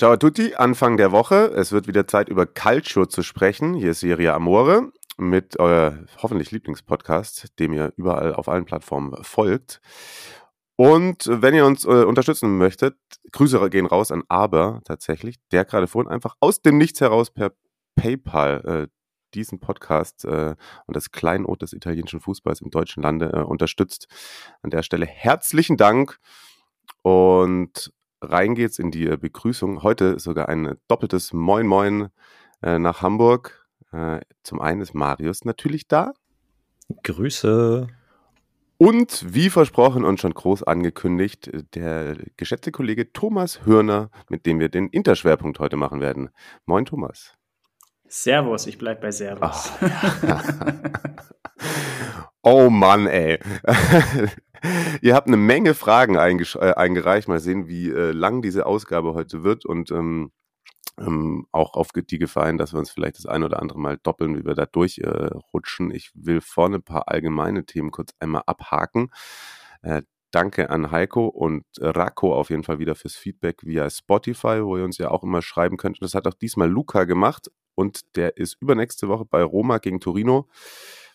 Ciao a tutti, Anfang der Woche. Es wird wieder Zeit, über Calcio zu sprechen. Hier ist Serie Amore mit euer hoffentlich Lieblingspodcast, dem ihr überall auf allen Plattformen folgt. Und wenn ihr uns äh, unterstützen möchtet, Grüße gehen raus an Aber tatsächlich, der gerade vorhin einfach aus dem Nichts heraus per PayPal äh, diesen Podcast äh, und das Kleinod des italienischen Fußballs im deutschen Lande äh, unterstützt. An der Stelle herzlichen Dank und rein geht's in die äh, Begrüßung. Heute sogar ein doppeltes Moin Moin äh, nach Hamburg. Äh, zum einen ist Marius natürlich da. Grüße. Und wie versprochen und schon groß angekündigt, äh, der geschätzte Kollege Thomas Hörner, mit dem wir den Interschwerpunkt heute machen werden. Moin Thomas. Servus, ich bleib bei Servus. oh Mann, ey. Ihr habt eine Menge Fragen äh, eingereicht. Mal sehen, wie äh, lang diese Ausgabe heute wird und ähm, ähm, auch auf die Gefahr hin, dass wir uns vielleicht das ein oder andere Mal doppeln, wie wir da durchrutschen. Äh, ich will vorne ein paar allgemeine Themen kurz einmal abhaken. Äh, danke an Heiko und Racco auf jeden Fall wieder fürs Feedback via Spotify, wo ihr uns ja auch immer schreiben könnt. Das hat auch diesmal Luca gemacht und der ist übernächste Woche bei Roma gegen Torino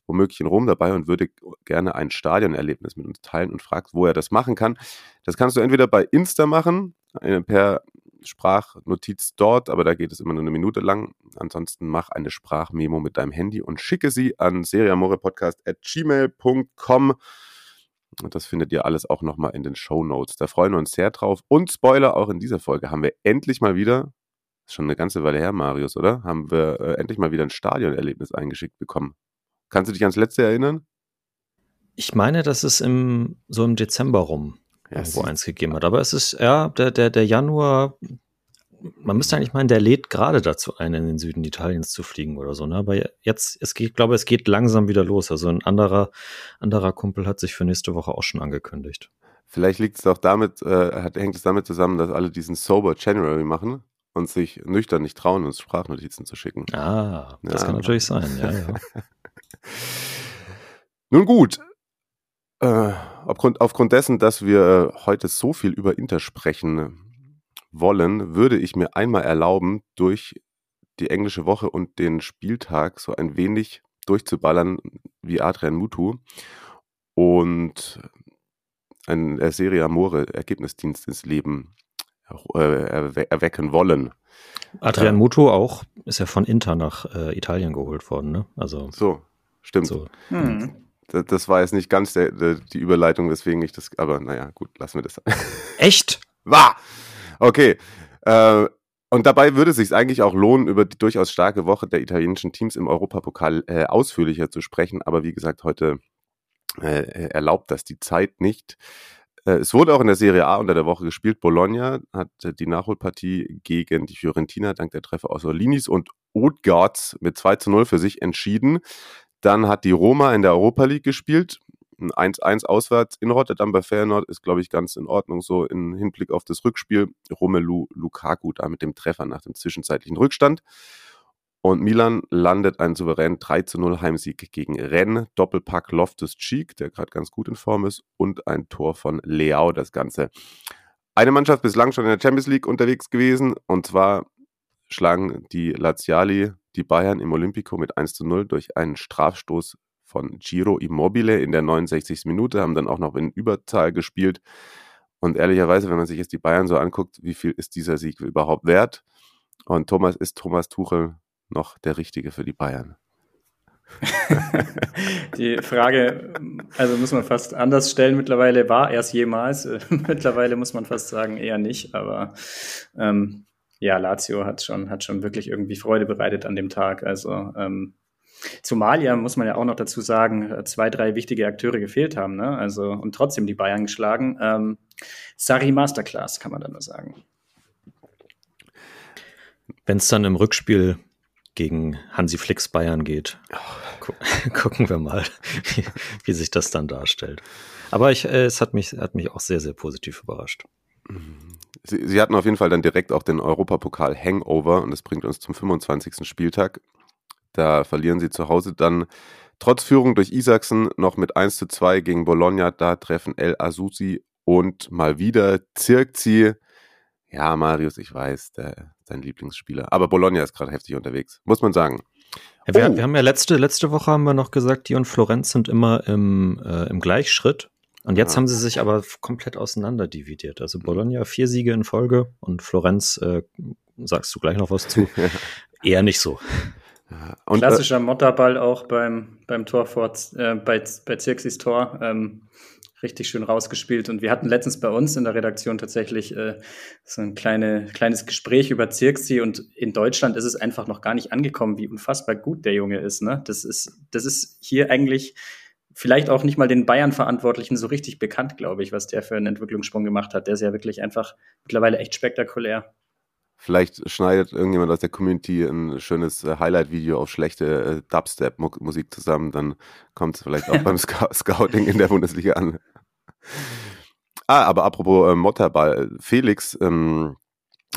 womöglich in Rom dabei und würde gerne ein Stadionerlebnis mit uns teilen und fragt, wo er das machen kann. Das kannst du entweder bei Insta machen, äh, per Sprachnotiz dort, aber da geht es immer nur eine Minute lang. Ansonsten mach eine Sprachmemo mit deinem Handy und schicke sie an seriamorepodcast.gmail.com. Und das findet ihr alles auch nochmal in den Show Notes. Da freuen wir uns sehr drauf. Und Spoiler, auch in dieser Folge haben wir endlich mal wieder, schon eine ganze Weile her, Marius, oder? Haben wir äh, endlich mal wieder ein Stadionerlebnis eingeschickt bekommen. Kannst du dich ans letzte erinnern? Ich meine, dass es im, so im Dezember rum ja, irgendwo eins gegeben hat. Aber es ist, ja, der, der, der Januar, man müsste eigentlich meinen, der lädt gerade dazu ein, in den Süden Italiens zu fliegen oder so. Ne? Aber jetzt, es geht, ich glaube, es geht langsam wieder los. Also ein anderer, anderer Kumpel hat sich für nächste Woche auch schon angekündigt. Vielleicht liegt es auch damit, äh, hat, hängt es damit zusammen, dass alle diesen Sober January machen und sich nüchtern nicht trauen, uns Sprachnotizen zu schicken. Ah, das ja. kann natürlich sein, ja, ja. Nun gut, äh, aufgrund, aufgrund dessen, dass wir heute so viel über Inter sprechen wollen, würde ich mir einmal erlauben, durch die englische Woche und den Spieltag so ein wenig durchzuballern wie Adrian Mutu und ein Serie Amore Ergebnisdienst ins Leben äh, erwecken wollen. Adrian Mutu auch, ist ja von Inter nach äh, Italien geholt worden, ne? Also. So, stimmt. So. Hm. Das, war jetzt nicht ganz der, der, die Überleitung, weswegen ich das, aber naja, gut, lassen wir das. Echt? War! Okay. Äh, und dabei würde es sich eigentlich auch lohnen, über die durchaus starke Woche der italienischen Teams im Europapokal äh, ausführlicher zu sprechen. Aber wie gesagt, heute äh, erlaubt das die Zeit nicht. Äh, es wurde auch in der Serie A unter der Woche gespielt. Bologna hat äh, die Nachholpartie gegen die Fiorentina dank der Treffer aus Orlinis und Odegaards mit 2 zu 0 für sich entschieden. Dann hat die Roma in der Europa League gespielt. Ein 1-1 auswärts in Rotterdam bei Feyenoord ist, glaube ich, ganz in Ordnung so im Hinblick auf das Rückspiel. Romelu Lukaku da mit dem Treffer nach dem zwischenzeitlichen Rückstand. Und Milan landet einen souveränen 3 zu 0 Heimsieg gegen Rennes. Doppelpack Loftus Cheek, der gerade ganz gut in Form ist, und ein Tor von Leao, das Ganze. Eine Mannschaft bislang schon in der Champions League unterwegs gewesen, und zwar schlagen die Laziali die Bayern im Olympico mit 1 zu 0 durch einen Strafstoß von Giro Immobile in der 69. Minute, haben dann auch noch in Überzahl gespielt. Und ehrlicherweise, wenn man sich jetzt die Bayern so anguckt, wie viel ist dieser Sieg überhaupt wert? Und Thomas ist Thomas Tuchel noch der Richtige für die Bayern? die Frage, also muss man fast anders stellen. Mittlerweile war er es jemals. Mittlerweile muss man fast sagen, eher nicht. Aber ähm, ja, Lazio hat schon, hat schon wirklich irgendwie Freude bereitet an dem Tag. Also ähm, Zumal ja, muss man ja auch noch dazu sagen, zwei, drei wichtige Akteure gefehlt haben, ne? Also und trotzdem die Bayern geschlagen. Ähm, Sari Masterclass, kann man da nur sagen. Wenn es dann im Rückspiel gegen Hansi Flix Bayern geht, gu gucken wir mal, wie, wie, sich das dann darstellt. Aber ich, äh, es hat mich, hat mich auch sehr, sehr positiv überrascht. Sie, Sie hatten auf jeden Fall dann direkt auch den Europapokal Hangover und das bringt uns zum 25. Spieltag. Da verlieren Sie zu Hause dann trotz Führung durch Isaksen noch mit 1 zu 2 gegen Bologna. Da treffen El Azusi und mal wieder Zirkzi. Ja, Marius, ich weiß, der, sein Lieblingsspieler. Aber Bologna ist gerade heftig unterwegs, muss man sagen. Ja, wir, oh. wir, haben ja letzte, letzte Woche haben wir noch gesagt, die und Florenz sind immer im, äh, im Gleichschritt. Und jetzt ja. haben sie sich aber komplett auseinander dividiert. Also Bologna vier Siege in Folge und Florenz, äh, sagst du gleich noch was zu, eher nicht so. Und, äh, Klassischer Motterball auch beim, beim Tor vor, äh, bei, bei Zirksis Tor. Ähm, richtig schön rausgespielt. Und wir hatten letztens bei uns in der Redaktion tatsächlich äh, so ein kleine, kleines Gespräch über Zirksi. Und in Deutschland ist es einfach noch gar nicht angekommen, wie unfassbar gut der Junge ist. Ne? Das ist, das ist hier eigentlich vielleicht auch nicht mal den Bayern-Verantwortlichen so richtig bekannt, glaube ich, was der für einen Entwicklungssprung gemacht hat. Der ist ja wirklich einfach mittlerweile echt spektakulär. Vielleicht schneidet irgendjemand aus der Community ein schönes äh, Highlight-Video auf schlechte äh, Dubstep-Musik zusammen, dann kommt es vielleicht auch beim Sc Scouting in der Bundesliga an. Ah, aber apropos äh, Motterball. Felix ähm,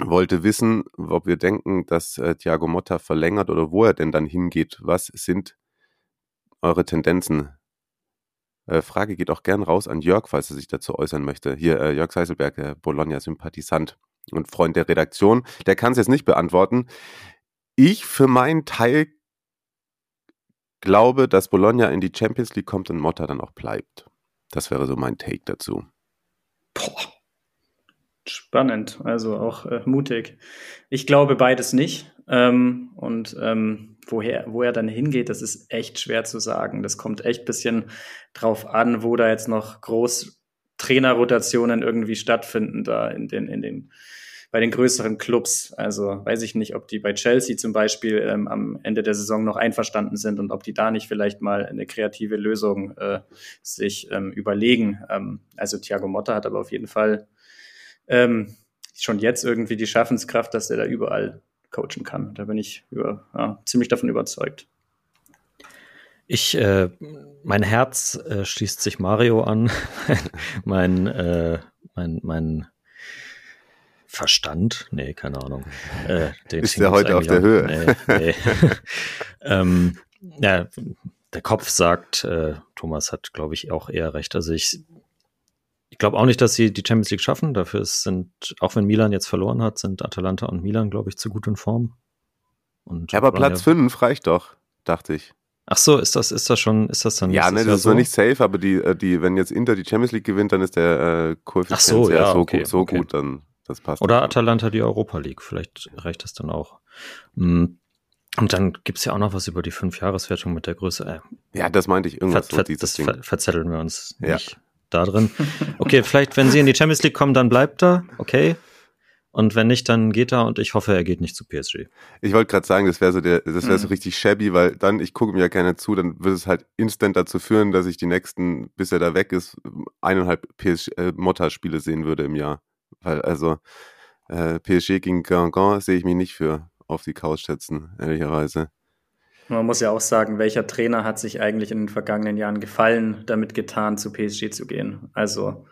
wollte wissen, ob wir denken, dass äh, Thiago Motta verlängert oder wo er denn dann hingeht. Was sind eure Tendenzen? Äh, Frage geht auch gern raus an Jörg, falls er sich dazu äußern möchte. Hier, äh, Jörg Seiselberg, der Bologna-Sympathisant und Freund der Redaktion, der kann es jetzt nicht beantworten. Ich für meinen Teil glaube, dass Bologna in die Champions League kommt und Motta dann auch bleibt. Das wäre so mein Take dazu. Boah. Spannend, also auch äh, mutig. Ich glaube beides nicht. Ähm, und ähm, woher, wo er dann hingeht, das ist echt schwer zu sagen. Das kommt echt bisschen drauf an, wo da jetzt noch groß Trainerrotationen irgendwie stattfinden, da in den, in den bei den größeren Clubs. Also weiß ich nicht, ob die bei Chelsea zum Beispiel ähm, am Ende der Saison noch einverstanden sind und ob die da nicht vielleicht mal eine kreative Lösung äh, sich ähm, überlegen. Ähm, also Thiago Motta hat aber auf jeden Fall ähm, schon jetzt irgendwie die Schaffenskraft, dass er da überall coachen kann. Da bin ich über, ja, ziemlich davon überzeugt. Ich, äh, mein Herz äh, schließt sich Mario an. mein, äh, mein, mein Verstand? Nee, keine Ahnung. Äh, Ist der heute auf der Höhe? Nee, nee. ähm, ja, der Kopf sagt, äh, Thomas hat, glaube ich, auch eher recht. Also ich, ich glaube auch nicht, dass sie die Champions League schaffen. Dafür sind, auch wenn Milan jetzt verloren hat, sind Atalanta und Milan, glaube ich, zu gut in Form. Und ja, aber Platz 5 reicht doch, dachte ich. Ach so, ist das, ist das schon, ist das dann? Ja, ne, das ist so? noch nicht safe, aber die, äh, die, wenn jetzt Inter die Champions League gewinnt, dann ist der äh, Koeffizient so, ja, so, okay, so okay. gut, dann das passt. Oder Atalanta die Europa League. Vielleicht reicht das dann auch. Hm. Und dann gibt es ja auch noch was über die Fünf-Jahres-Wertung mit der Größe. Äh, ja, das meinte ich irgendwas. Ver, ver das ver verzetteln wir uns ja. nicht da drin. Okay, vielleicht, wenn sie in die Champions League kommen, dann bleibt er. Okay. Und wenn nicht, dann geht er und ich hoffe, er geht nicht zu PSG. Ich wollte gerade sagen, das wäre so der, das wäre mhm. so richtig shabby, weil dann, ich gucke mir ja gerne zu, dann wird es halt instant dazu führen, dass ich die nächsten, bis er da weg ist, eineinhalb PSG, äh, Motta-Spiele sehen würde im Jahr. Weil also äh, PSG gegen Guingamp sehe ich mich nicht für auf die Couch setzen, ehrlicherweise. Man muss ja auch sagen, welcher Trainer hat sich eigentlich in den vergangenen Jahren gefallen, damit getan, zu PSG zu gehen? Also,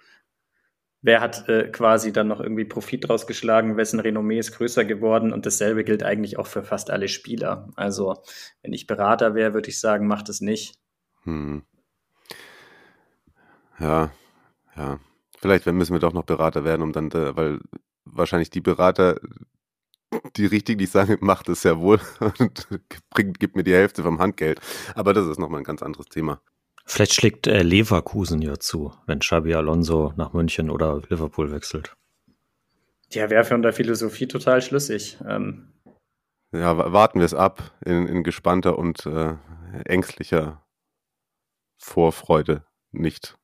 wer hat äh, quasi dann noch irgendwie Profit draus geschlagen, wessen Renommee ist größer geworden? Und dasselbe gilt eigentlich auch für fast alle Spieler. Also, wenn ich Berater wäre, würde ich sagen, macht es nicht. Hm. Ja, ja. Vielleicht müssen wir doch noch Berater werden, um dann, weil wahrscheinlich die Berater, die richtig nicht sagen, macht es sehr wohl und bringt, gibt mir die Hälfte vom Handgeld. Aber das ist nochmal ein ganz anderes Thema. Vielleicht schlägt äh, Leverkusen ja zu, wenn Xabi Alonso nach München oder Liverpool wechselt. Ja, wäre von der Philosophie total schlüssig. Ähm. Ja, warten wir es ab in, in gespannter und äh, ängstlicher Vorfreude nicht.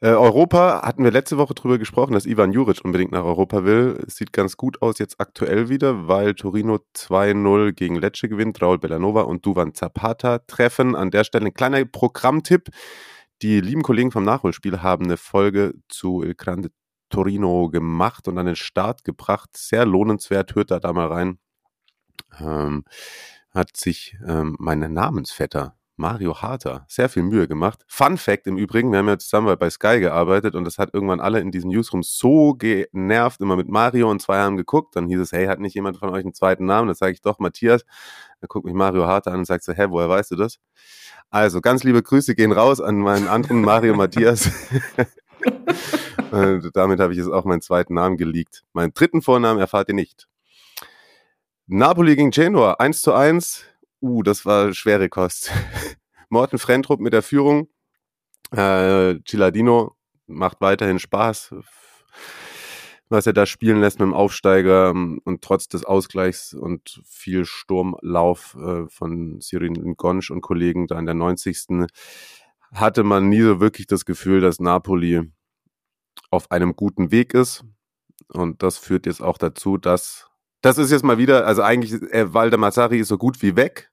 Äh, Europa hatten wir letzte Woche drüber gesprochen, dass Ivan Juric unbedingt nach Europa will. Es sieht ganz gut aus jetzt aktuell wieder, weil Torino 2-0 gegen Lecce gewinnt, Raul Bellanova und Duvan Zapata treffen. An der Stelle ein kleiner Programmtipp. Die lieben Kollegen vom Nachholspiel haben eine Folge zu Il Grande Torino gemacht und an den Start gebracht. Sehr lohnenswert, hört da da mal rein. Ähm, hat sich ähm, mein Namensvetter Mario Harter sehr viel Mühe gemacht. Fun Fact im Übrigen, wir haben ja zusammen bei Sky gearbeitet und das hat irgendwann alle in diesem Newsroom so genervt, immer mit Mario und zwei haben geguckt. Dann hieß es, hey, hat nicht jemand von euch einen zweiten Namen? Das sage ich doch, Matthias. Dann guckt mich Mario Harter an und sagt so, hä, woher weißt du das? Also, ganz liebe Grüße gehen raus an meinen anderen Mario Matthias. und damit habe ich jetzt auch meinen zweiten Namen geleakt. Meinen dritten Vornamen erfahrt ihr nicht. Napoli gegen Genoa, 1 zu 1. Uh, das war schwere Kost. Morten Frentrup mit der Führung. Äh, Ciladino macht weiterhin Spaß, was er da spielen lässt mit dem Aufsteiger ähm, und trotz des Ausgleichs und viel Sturmlauf äh, von Sirin Gonsch und Kollegen da in der 90. hatte man nie so wirklich das Gefühl, dass Napoli auf einem guten Weg ist. Und das führt jetzt auch dazu, dass das ist jetzt mal wieder, also eigentlich, äh, Walter Mazzari ist so gut wie weg.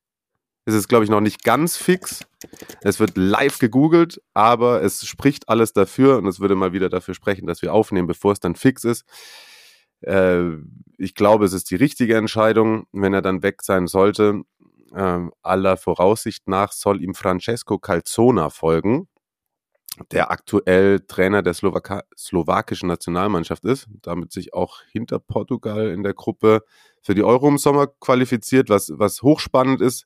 Es ist, glaube ich, noch nicht ganz fix. Es wird live gegoogelt, aber es spricht alles dafür und es würde mal wieder dafür sprechen, dass wir aufnehmen, bevor es dann fix ist. Äh, ich glaube, es ist die richtige Entscheidung, wenn er dann weg sein sollte. Äh, aller Voraussicht nach soll ihm Francesco Calzona folgen der aktuell Trainer der Slowaka slowakischen Nationalmannschaft ist, damit sich auch hinter Portugal in der Gruppe für die Euro im Sommer qualifiziert, was, was hochspannend ist.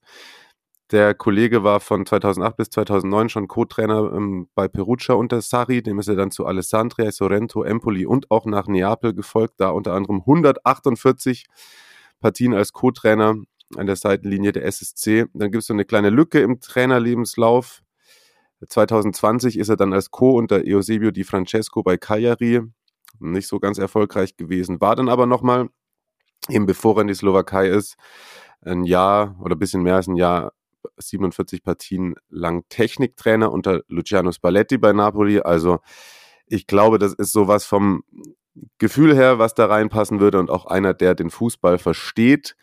Der Kollege war von 2008 bis 2009 schon Co-Trainer ähm, bei Perugia unter Sari, dem ist er dann zu Alessandria, Sorrento, Empoli und auch nach Neapel gefolgt, da unter anderem 148 Partien als Co-Trainer an der Seitenlinie der SSC. Dann gibt es so eine kleine Lücke im Trainerlebenslauf 2020 ist er dann als Co. unter Eusebio Di Francesco bei Cagliari nicht so ganz erfolgreich gewesen, war dann aber nochmal, eben bevor er in die Slowakei ist, ein Jahr oder ein bisschen mehr als ein Jahr 47 Partien lang Techniktrainer unter Luciano Spalletti bei Napoli. Also ich glaube, das ist sowas vom Gefühl her, was da reinpassen würde und auch einer, der den Fußball versteht,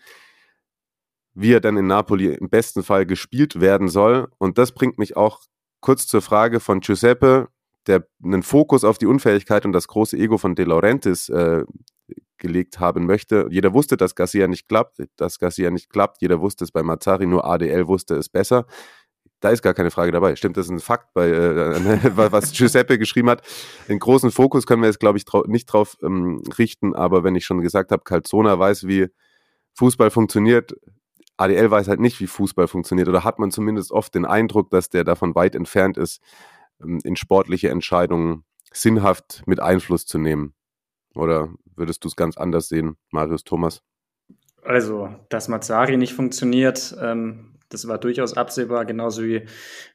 wie er dann in Napoli im besten Fall gespielt werden soll. Und das bringt mich auch kurz zur Frage von Giuseppe, der einen Fokus auf die Unfähigkeit und das große Ego von De Laurentiis äh, gelegt haben möchte. Jeder wusste, dass Garcia nicht klappt, dass Garcia nicht klappt. Jeder wusste es bei Mazzari, nur ADL wusste es besser. Da ist gar keine Frage dabei. Stimmt, das ist ein Fakt, bei, äh, was Giuseppe geschrieben hat. Den großen Fokus können wir jetzt, glaube ich, trau nicht drauf ähm, richten, aber wenn ich schon gesagt habe, Calzona weiß, wie Fußball funktioniert, ADL weiß halt nicht, wie Fußball funktioniert oder hat man zumindest oft den Eindruck, dass der davon weit entfernt ist, ähm, in sportliche Entscheidungen sinnhaft mit Einfluss zu nehmen. Oder würdest du es ganz anders sehen, Marius Thomas? Also, dass Mazzari nicht funktioniert, ähm, das war durchaus absehbar, genauso wie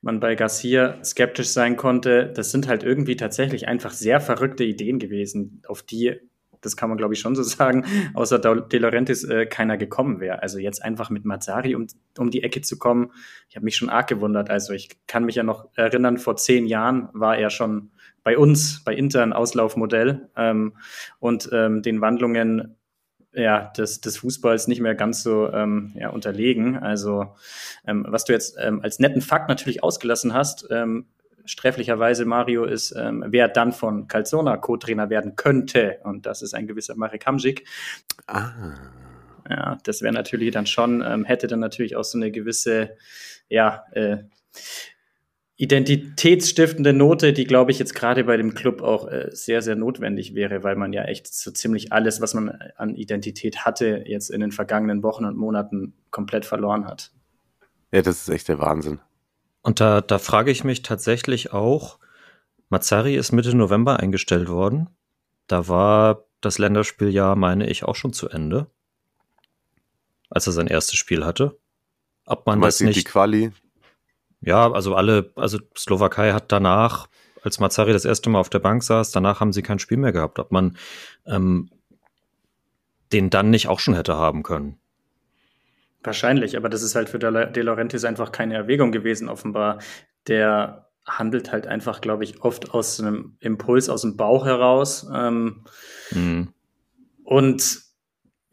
man bei Garcia skeptisch sein konnte. Das sind halt irgendwie tatsächlich einfach sehr verrückte Ideen gewesen, auf die das kann man glaube ich schon so sagen, außer De Laurentiis äh, keiner gekommen wäre. Also jetzt einfach mit Mazzari um, um die Ecke zu kommen, ich habe mich schon arg gewundert. Also ich kann mich ja noch erinnern, vor zehn Jahren war er schon bei uns, bei Inter ein Auslaufmodell ähm, und ähm, den Wandlungen ja, des, des Fußballs nicht mehr ganz so ähm, ja, unterlegen. Also ähm, was du jetzt ähm, als netten Fakt natürlich ausgelassen hast, ähm, sträflicherweise Mario ist, ähm, wer dann von Calzona Co-Trainer werden könnte. Und das ist ein gewisser Marek Hamzik. Ah. Ja, das wäre natürlich dann schon, ähm, hätte dann natürlich auch so eine gewisse, ja, äh, identitätsstiftende Note, die, glaube ich, jetzt gerade bei dem Club auch äh, sehr, sehr notwendig wäre, weil man ja echt so ziemlich alles, was man an Identität hatte, jetzt in den vergangenen Wochen und Monaten komplett verloren hat. Ja, das ist echt der Wahnsinn. Und da, da frage ich mich tatsächlich auch, Mazzari ist Mitte November eingestellt worden. Da war das Länderspieljahr, meine ich, auch schon zu Ende. Als er sein erstes Spiel hatte. Ob man das nicht. Die Quali? Ja, also alle, also Slowakei hat danach, als Mazzari das erste Mal auf der Bank saß, danach haben sie kein Spiel mehr gehabt. Ob man ähm, den dann nicht auch schon hätte haben können. Wahrscheinlich, aber das ist halt für De Laurentiis einfach keine Erwägung gewesen, offenbar. Der handelt halt einfach, glaube ich, oft aus einem Impuls aus dem Bauch heraus. Ähm, mhm. Und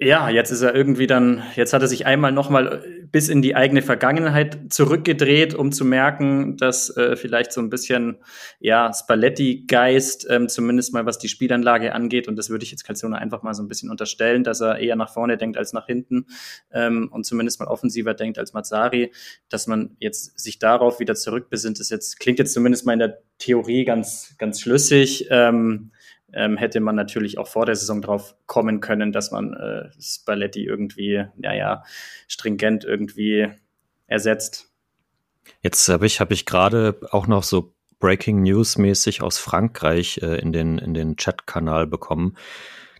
Ja, jetzt ist er irgendwie dann, jetzt hat er sich einmal nochmal bis in die eigene Vergangenheit zurückgedreht, um zu merken, dass äh, vielleicht so ein bisschen, ja, Spalletti-Geist, ähm, zumindest mal was die Spielanlage angeht, und das würde ich jetzt Calzone einfach mal so ein bisschen unterstellen, dass er eher nach vorne denkt als nach hinten ähm, und zumindest mal offensiver denkt als Mazzari, dass man jetzt sich darauf wieder zurückbesinnt, ist jetzt, klingt jetzt zumindest mal in der Theorie ganz, ganz schlüssig. Ähm, ähm, hätte man natürlich auch vor der Saison drauf kommen können, dass man äh, Spalletti irgendwie, naja, stringent irgendwie ersetzt. Jetzt habe ich, hab ich gerade auch noch so Breaking News mäßig aus Frankreich äh, in den, in den Chat-Kanal bekommen.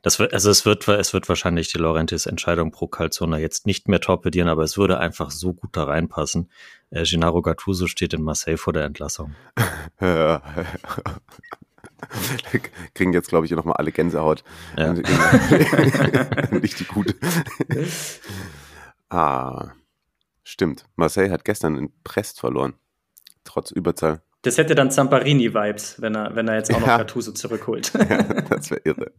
Das wird, also es wird, es wird wahrscheinlich die Laurentis Entscheidung pro Calzona jetzt nicht mehr torpedieren, aber es würde einfach so gut da reinpassen. Äh, Gennaro Gattuso steht in Marseille vor der Entlassung. kriegen jetzt, glaube ich, nochmal alle Gänsehaut. Ja. Nicht die gute. ah, stimmt. Marseille hat gestern in Brest verloren. Trotz Überzahl. Das hätte dann Zamparini-Vibes, wenn er, wenn er jetzt auch noch ja. Gattuso zurückholt. ja, das wäre irre.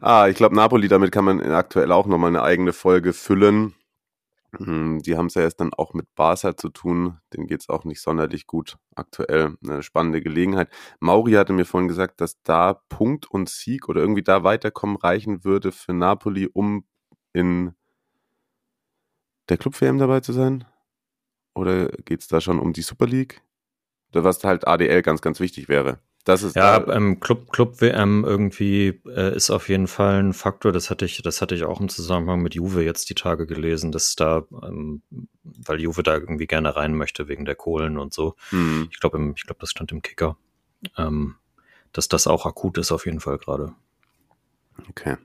Ah, ich glaube, Napoli, damit kann man aktuell auch nochmal eine eigene Folge füllen. Hm, die haben es ja jetzt dann auch mit Barca zu tun. Denen geht es auch nicht sonderlich gut aktuell. Eine spannende Gelegenheit. Mauri hatte mir vorhin gesagt, dass da Punkt und Sieg oder irgendwie da weiterkommen reichen würde für Napoli, um in der Club-WM dabei zu sein? Oder geht es da schon um die Super League? Was halt ADL ganz, ganz wichtig wäre. Das ist ja, ähm, Club, Club WM irgendwie äh, ist auf jeden Fall ein Faktor. Das hatte ich, das hatte ich auch im Zusammenhang mit Juve jetzt die Tage gelesen, dass da, ähm, weil Juve da irgendwie gerne rein möchte wegen der Kohlen und so. Mhm. Ich glaube, ich glaube, das stand im Kicker, ähm, dass das auch akut ist auf jeden Fall gerade. Okay,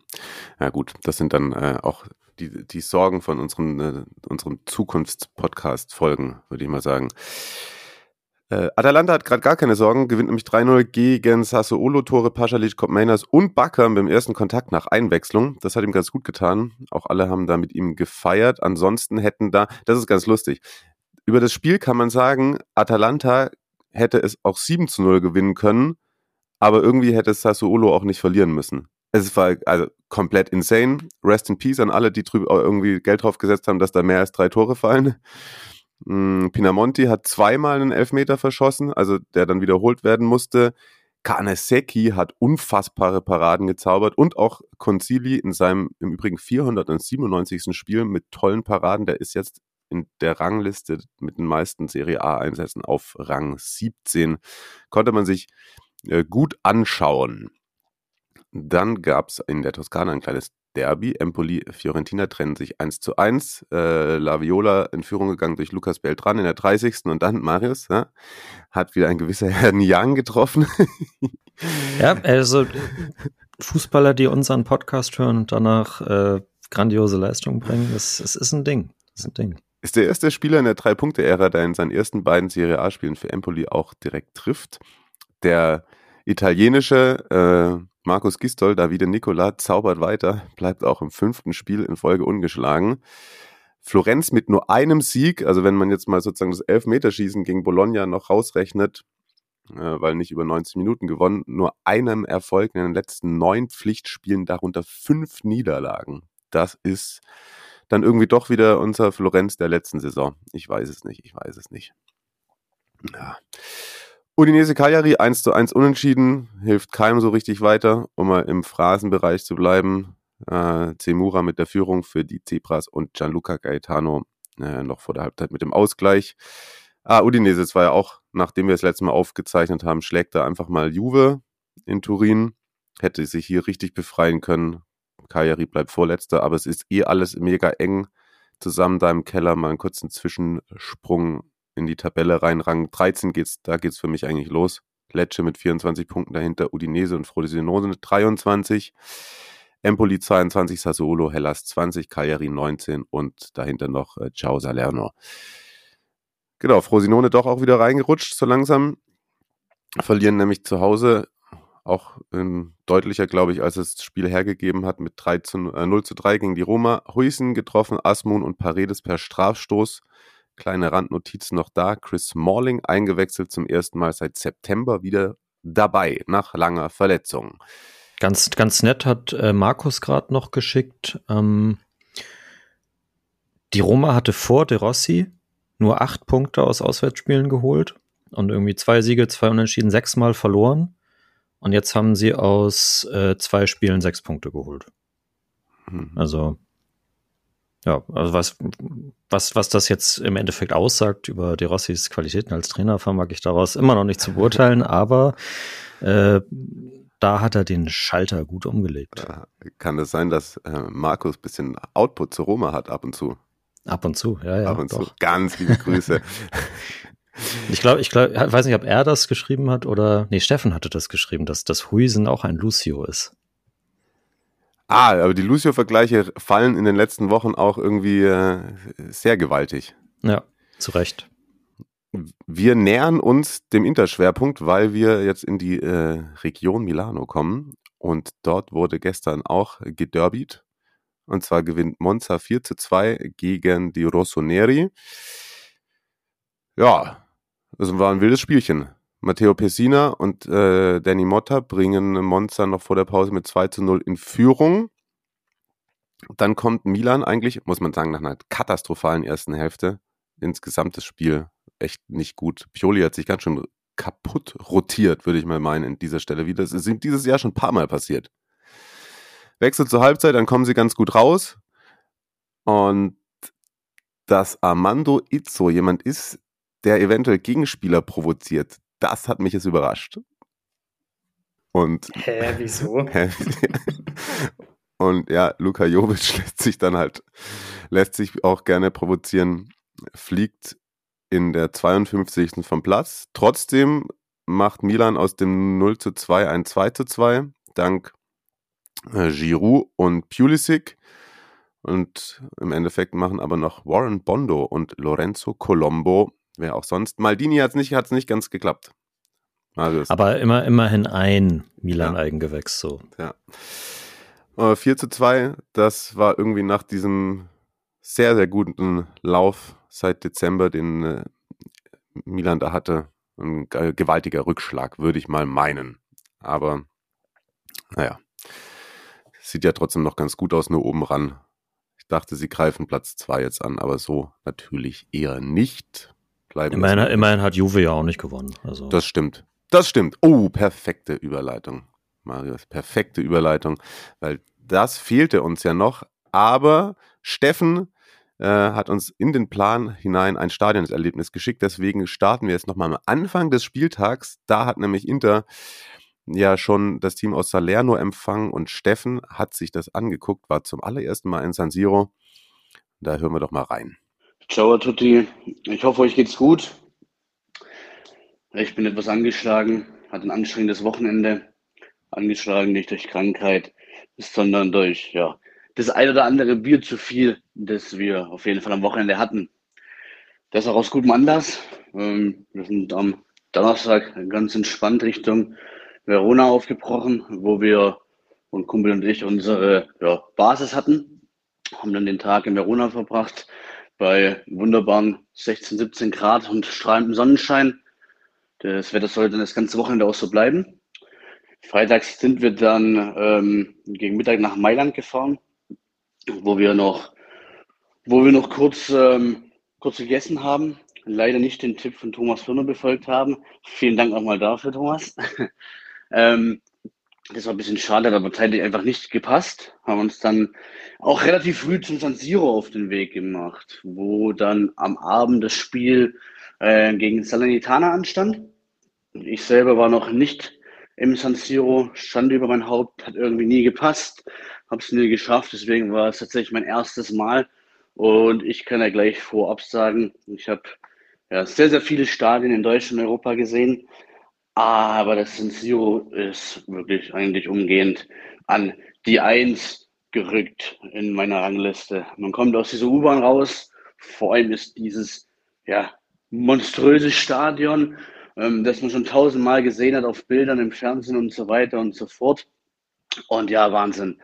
ja gut, das sind dann äh, auch die, die Sorgen von unserem, äh, unserem Zukunftspodcast-Folgen, würde ich mal sagen. Äh, Atalanta hat gerade gar keine Sorgen, gewinnt nämlich 3-0 gegen Sassuolo, Tore Pasalic, Kopmeinas und Bakker beim ersten Kontakt nach Einwechslung. Das hat ihm ganz gut getan. Auch alle haben da mit ihm gefeiert. Ansonsten hätten da, das ist ganz lustig. Über das Spiel kann man sagen, Atalanta hätte es auch 7 zu 0 gewinnen können, aber irgendwie hätte Sassuolo auch nicht verlieren müssen. Es war also komplett insane. Rest in Peace an alle, die drüber irgendwie Geld drauf gesetzt haben, dass da mehr als drei Tore fallen. Hm, Pinamonti hat zweimal einen Elfmeter verschossen, also der dann wiederholt werden musste. Kanesecki hat unfassbare Paraden gezaubert und auch Concili in seinem im Übrigen 497. Spiel mit tollen Paraden. Der ist jetzt in der Rangliste mit den meisten Serie A-Einsätzen auf Rang 17. Konnte man sich äh, gut anschauen. Dann gab es in der Toskana ein kleines Derby. Empoli, Fiorentina trennen sich 1 zu 1. Äh, La Viola in Führung gegangen durch Lukas Beltran in der 30. Und dann Marius ja, hat wieder ein gewisser Herr Niang getroffen. ja, also Fußballer, die unseren Podcast hören und danach äh, grandiose Leistungen bringen, das, das ist ein Ding. Das ist ein Ding. Ist der erste Spieler in der Drei-Punkte-Ära, der in seinen ersten beiden Serie A-Spielen für Empoli auch direkt trifft. Der italienische äh, Markus Gistol, Davide Nicola zaubert weiter, bleibt auch im fünften Spiel in Folge ungeschlagen. Florenz mit nur einem Sieg, also wenn man jetzt mal sozusagen das Elfmeterschießen gegen Bologna noch rausrechnet, äh, weil nicht über 90 Minuten gewonnen, nur einem Erfolg in den letzten neun Pflichtspielen, darunter fünf Niederlagen. Das ist dann irgendwie doch wieder unser Florenz der letzten Saison. Ich weiß es nicht, ich weiß es nicht. Ja. Udinese Cagliari 1 zu 1 unentschieden, hilft keinem so richtig weiter, um mal im Phrasenbereich zu bleiben. Äh, Zemura mit der Führung für die Zebras und Gianluca Gaetano äh, noch vor der Halbzeit mit dem Ausgleich. Ah, Udinese, das war ja auch, nachdem wir das letzte Mal aufgezeichnet haben, schlägt er einfach mal Juve in Turin. Hätte sich hier richtig befreien können. Cagliari bleibt Vorletzter, aber es ist eh alles mega eng zusammen da im Keller. Mal einen kurzen Zwischensprung in die Tabelle rein. Rang 13 geht's, da geht's für mich eigentlich los. Lecce mit 24 Punkten dahinter, Udinese und Frosinone mit 23. Empoli 22, Sassuolo, Hellas 20, Cagliari 19 und dahinter noch äh, Ciao Salerno. Genau, Frosinone doch auch wieder reingerutscht, so langsam. Verlieren nämlich zu Hause auch ähm, deutlicher, glaube ich, als es das Spiel hergegeben hat mit 3 zu, äh, 0 zu 3 gegen die Roma. Huisen getroffen, Asmun und Paredes per Strafstoß. Kleine Randnotiz noch da. Chris Smalling eingewechselt zum ersten Mal seit September wieder dabei, nach langer Verletzung. Ganz, ganz nett hat äh, Markus gerade noch geschickt. Ähm, die Roma hatte vor De Rossi nur acht Punkte aus Auswärtsspielen geholt und irgendwie zwei Siege, zwei Unentschieden, sechsmal verloren. Und jetzt haben sie aus äh, zwei Spielen sechs Punkte geholt. Mhm. Also, ja, also was, was, was das jetzt im Endeffekt aussagt über De Rossis Qualitäten als Trainer, vermag ich daraus immer noch nicht zu beurteilen, aber äh, da hat er den Schalter gut umgelegt. Kann es sein, dass äh, Markus ein bisschen Output zu Roma hat ab und zu? Ab und zu, ja, ja. Ab und doch. zu. Ganz liebe Grüße. ich glaube, ich glaube, ich weiß nicht, ob er das geschrieben hat oder, nee, Steffen hatte das geschrieben, dass das Huisen auch ein Lucio ist. Ah, aber die Lucio-Vergleiche fallen in den letzten Wochen auch irgendwie äh, sehr gewaltig. Ja, zu Recht. Wir nähern uns dem Interschwerpunkt, weil wir jetzt in die äh, Region Milano kommen. Und dort wurde gestern auch gederbiet. Und zwar gewinnt Monza 4 zu 2 gegen die Rossoneri. Ja, das war ein wildes Spielchen. Matteo Pessina und äh, Danny Motta bringen Monza noch vor der Pause mit 2 zu 0 in Führung. Dann kommt Milan eigentlich, muss man sagen, nach einer katastrophalen ersten Hälfte insgesamt das Spiel echt nicht gut. Pioli hat sich ganz schön kaputt rotiert, würde ich mal meinen, in dieser Stelle wieder. Das ist dieses Jahr schon ein paar Mal passiert. Wechsel zur Halbzeit, dann kommen sie ganz gut raus. Und dass Armando Izzo jemand ist, der eventuell Gegenspieler provoziert, das hat mich jetzt überrascht. Und, Hä, wieso? und ja, Luka Jovic lässt sich dann halt, lässt sich auch gerne provozieren, fliegt in der 52. vom Platz. Trotzdem macht Milan aus dem 0 zu 2 ein 2 zu 2, dank äh, Giroud und Pulisic. Und im Endeffekt machen aber noch Warren Bondo und Lorenzo Colombo, wer auch sonst. Maldini hat es nicht, hat's nicht ganz geklappt. Also aber immer, immerhin ein Milan-Eigengewächs so. Ja. Äh, 4 zu 2, das war irgendwie nach diesem sehr, sehr guten Lauf seit Dezember, den äh, Milan da hatte. Ein gewaltiger Rückschlag, würde ich mal meinen. Aber naja, sieht ja trotzdem noch ganz gut aus, nur oben ran. Ich dachte, sie greifen Platz 2 jetzt an, aber so natürlich eher nicht. Bleiben immerhin, immerhin hat Juve ja auch nicht gewonnen. Also. Das stimmt. Das stimmt. Oh, perfekte Überleitung, Marius. Perfekte Überleitung, weil das fehlte uns ja noch. Aber Steffen äh, hat uns in den Plan hinein ein Stadionerlebnis geschickt. Deswegen starten wir jetzt nochmal am Anfang des Spieltags. Da hat nämlich Inter ja schon das Team aus Salerno empfangen und Steffen hat sich das angeguckt, war zum allerersten Mal in San Siro. Da hören wir doch mal rein. Ciao a tutti. Ich hoffe, euch geht's gut. Ich bin etwas angeschlagen, hatte ein anstrengendes Wochenende. Angeschlagen nicht durch Krankheit, sondern durch ja, das ein oder andere Bier zu viel, das wir auf jeden Fall am Wochenende hatten. Das auch aus gutem Anlass. Ähm, wir sind am Donnerstag ganz entspannt Richtung Verona aufgebrochen, wo wir und Kumpel und ich unsere ja, Basis hatten. Haben dann den Tag in Verona verbracht bei wunderbaren 16, 17 Grad und strahlendem Sonnenschein. Das Wetter sollte dann das ganze Wochenende auch so bleiben. Freitags sind wir dann ähm, gegen Mittag nach Mailand gefahren, wo wir noch, wo wir noch kurz, ähm, kurz gegessen haben. Leider nicht den Tipp von Thomas Firner befolgt haben. Vielen Dank nochmal dafür, Thomas. ähm, das war ein bisschen schade, aber zeitlich einfach nicht gepasst. Haben uns dann auch relativ früh zum San Siro auf den Weg gemacht, wo dann am Abend das Spiel äh, gegen Salernitana anstand. Ich selber war noch nicht im San Siro, stand über mein Haupt, hat irgendwie nie gepasst habe es nie geschafft. Deswegen war es tatsächlich mein erstes Mal. Und ich kann ja gleich vorab sagen, ich habe ja, sehr, sehr viele Stadien in Deutschland und Europa gesehen. Aber das San Siro ist wirklich eigentlich umgehend an die Eins gerückt in meiner Rangliste. Man kommt aus dieser U-Bahn raus. Vor allem ist dieses ja, monströse Stadion, ähm, das man schon tausendmal gesehen hat auf Bildern im Fernsehen und so weiter und so fort. Und ja, Wahnsinn.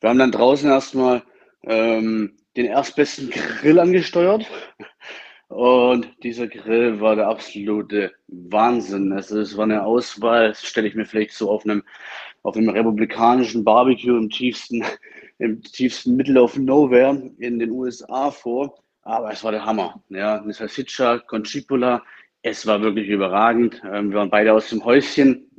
Wir haben dann draußen erstmal ähm, den erstbesten Grill angesteuert. Und dieser Grill war der absolute Wahnsinn. Also es war eine Auswahl, das stelle ich mir vielleicht so auf einem auf einem republikanischen Barbecue im tiefsten, im tiefsten Middle of Nowhere in den USA vor. Aber es war der Hammer. Ja, Nissa Sitcha, Conchipula, es war wirklich überragend. Ähm, wir waren beide aus dem Häuschen.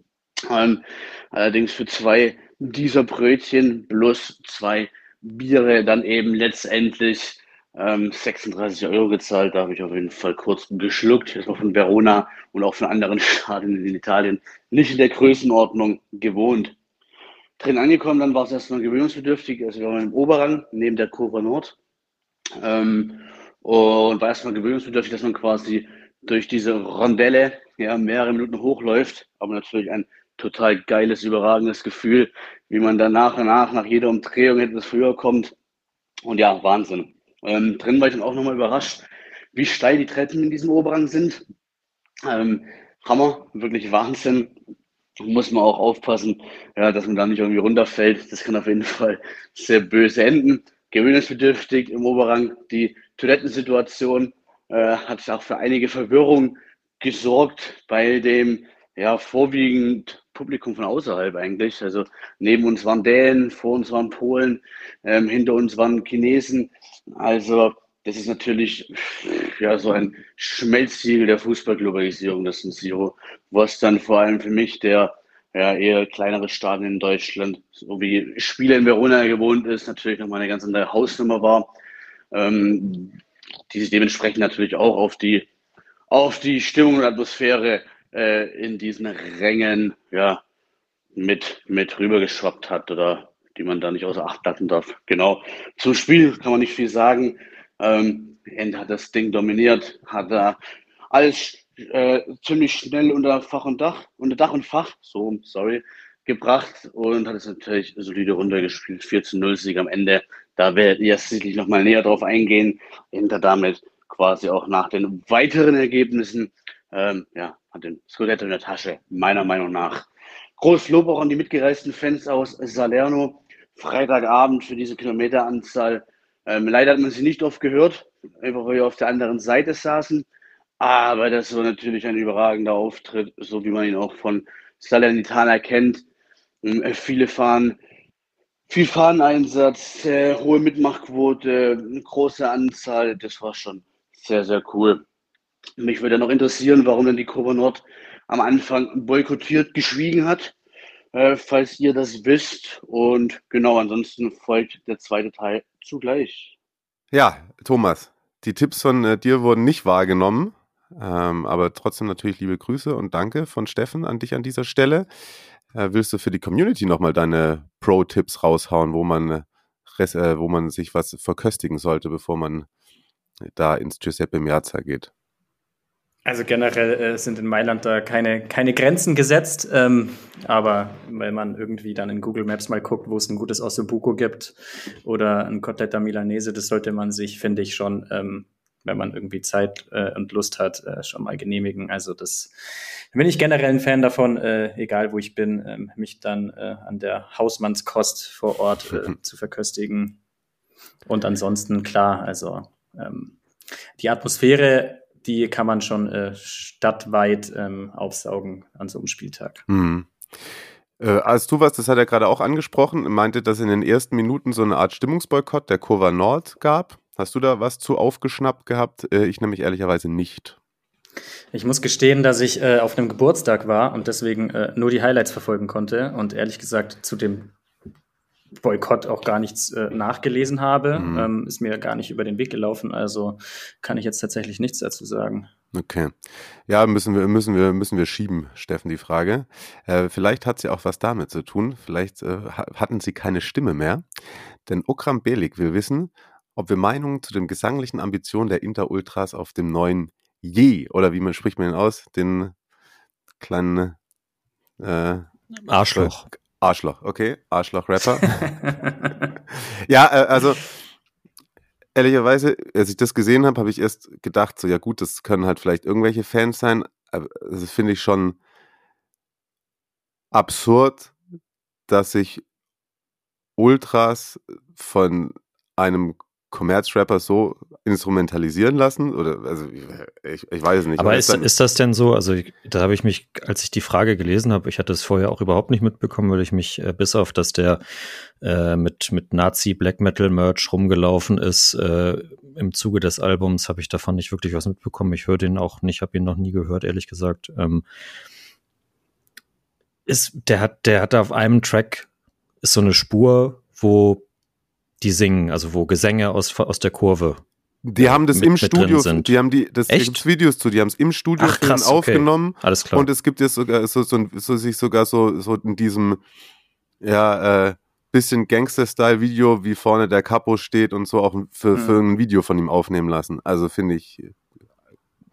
Ähm, allerdings für zwei dieser Brötchen plus zwei Biere dann eben letztendlich ähm, 36 Euro gezahlt. Da habe ich auf jeden Fall kurz geschluckt. Das war von Verona und auch von anderen Stadien in Italien nicht in der Größenordnung gewohnt. Drin angekommen, dann war es erstmal gewöhnungsbedürftig. Also wir waren im Oberrang neben der Kurve Nord. Ähm, und war erstmal gewöhnungsbedürftig, dass man quasi durch diese Rondelle ja, mehrere Minuten hochläuft. Aber natürlich ein total geiles, überragendes Gefühl, wie man dann nach und nach, nach jeder Umdrehung etwas früher kommt. Und ja, Wahnsinn. Ähm, drin war ich dann auch nochmal überrascht, wie steil die Treppen in diesem Oberrang sind. Ähm, Hammer, wirklich Wahnsinn. Muss man auch aufpassen, ja, dass man da nicht irgendwie runterfällt. Das kann auf jeden Fall sehr böse enden. Gewöhnungsbedürftig im Oberrang. Die Toilettensituation äh, hat auch für einige Verwirrung gesorgt bei dem ja vorwiegend Publikum von außerhalb eigentlich. Also neben uns waren Dänen, vor uns waren Polen, ähm, hinter uns waren Chinesen. Also das ist natürlich ja so ein Schmelzsiegel der Fußballglobalisierung, das ist Zero, was dann vor allem für mich der ja, eher kleinere Staaten in Deutschland, so wie Spiele in Verona gewohnt ist, natürlich nochmal eine ganz andere Hausnummer war, ähm, die sich dementsprechend natürlich auch auf die, auf die Stimmung und Atmosphäre äh, in diesen Rängen ja, mit, mit rübergeschwappt hat oder die man da nicht außer Acht lassen darf. Genau. Zum Spiel kann man nicht viel sagen. Ähm, End hat das Ding dominiert, hat da alles äh, ziemlich schnell unter Fach und Dach, unter Dach und Fach, so, sorry, gebracht und hat es natürlich solide runtergespielt. 4 zu 0 Sieg am Ende. Da werdet ihr sicherlich nochmal näher drauf eingehen. Hinter damit quasi auch nach den weiteren Ergebnissen, ähm, ja, hat den Scudetto in der Tasche, meiner Meinung nach. Groß Lob auch an die mitgereisten Fans aus Salerno. Freitagabend für diese Kilometeranzahl. Ähm, leider hat man sie nicht oft gehört, einfach weil wir auf der anderen Seite saßen. Aber das war natürlich ein überragender Auftritt, so wie man ihn auch von Salernitana kennt. Ähm, viele fahren, viel Fahneneinsatz, äh, hohe Mitmachquote, große Anzahl. Das war schon sehr, sehr cool. Mich würde noch interessieren, warum denn die Kurve Nord am Anfang boykottiert, geschwiegen hat, äh, falls ihr das wisst. Und genau, ansonsten folgt der zweite Teil zugleich. Ja, Thomas, die Tipps von äh, dir wurden nicht wahrgenommen. Ähm, aber trotzdem natürlich liebe Grüße und danke von Steffen an dich an dieser Stelle. Äh, willst du für die Community nochmal deine Pro-Tipps raushauen, wo man, äh, wo man sich was verköstigen sollte, bevor man da ins Giuseppe Miazza geht? Also generell äh, sind in Mailand da keine, keine Grenzen gesetzt, ähm, aber wenn man irgendwie dann in Google Maps mal guckt, wo es ein gutes Ossobuco gibt oder ein Koteletta Milanese, das sollte man sich, finde ich, schon, ähm, wenn man irgendwie Zeit äh, und Lust hat, äh, schon mal genehmigen. Also das bin ich generell ein Fan davon, äh, egal wo ich bin, ähm, mich dann äh, an der Hausmannskost vor Ort äh, zu verköstigen. Und ansonsten klar, also ähm, die Atmosphäre die kann man schon äh, stadtweit ähm, aufsaugen an so einem Spieltag. Mhm. Äh, als du was, das hat er gerade auch angesprochen, meinte, dass in den ersten Minuten so eine Art Stimmungsboykott der Kurva Nord gab. Hast du da was zu aufgeschnappt gehabt? Äh, ich nämlich ehrlicherweise nicht. Ich muss gestehen, dass ich äh, auf einem Geburtstag war und deswegen äh, nur die Highlights verfolgen konnte und ehrlich gesagt zu dem Boykott auch gar nichts äh, nachgelesen habe. Mhm. Ähm, ist mir gar nicht über den Weg gelaufen, also kann ich jetzt tatsächlich nichts dazu sagen. Okay. Ja, müssen wir, müssen wir, müssen wir schieben, Steffen, die Frage. Äh, vielleicht hat sie auch was damit zu tun. Vielleicht äh, hatten sie keine Stimme mehr. Denn Okram Belik will wissen, ob wir Meinungen zu den gesanglichen Ambitionen der Inter-Ultras auf dem neuen Je, oder wie man spricht man ihn aus, den kleinen äh, Arschloch. Arschloch, okay. Arschloch-Rapper. ja, äh, also ehrlicherweise, als ich das gesehen habe, habe ich erst gedacht, so ja gut, das können halt vielleicht irgendwelche Fans sein. Aber das finde ich schon absurd, dass sich Ultras von einem Commerz-Rapper so instrumentalisieren lassen? Oder also ich, ich weiß es nicht. Aber ist, ist das denn so? Also da habe ich mich, als ich die Frage gelesen habe, ich hatte es vorher auch überhaupt nicht mitbekommen, weil ich mich äh, bis auf, dass der äh, mit mit Nazi Black Metal Merch rumgelaufen ist äh, im Zuge des Albums, habe ich davon nicht wirklich was mitbekommen. Ich höre den auch nicht, habe ihn noch nie gehört, ehrlich gesagt. Ähm, ist der hat der hat auf einem Track ist so eine Spur, wo die singen, also wo Gesänge aus, aus der Kurve. Die haben das mit, im Studio, sind. die haben die, das Echt? Videos zu, die haben es im Studio Ach, krass, aufgenommen. Okay. Alles klar. Und es gibt jetzt sogar so, so, so sich sogar so, so in diesem, ja, äh, bisschen Gangster-Style-Video, wie vorne der Capo steht und so auch für, für hm. ein Video von ihm aufnehmen lassen. Also finde ich.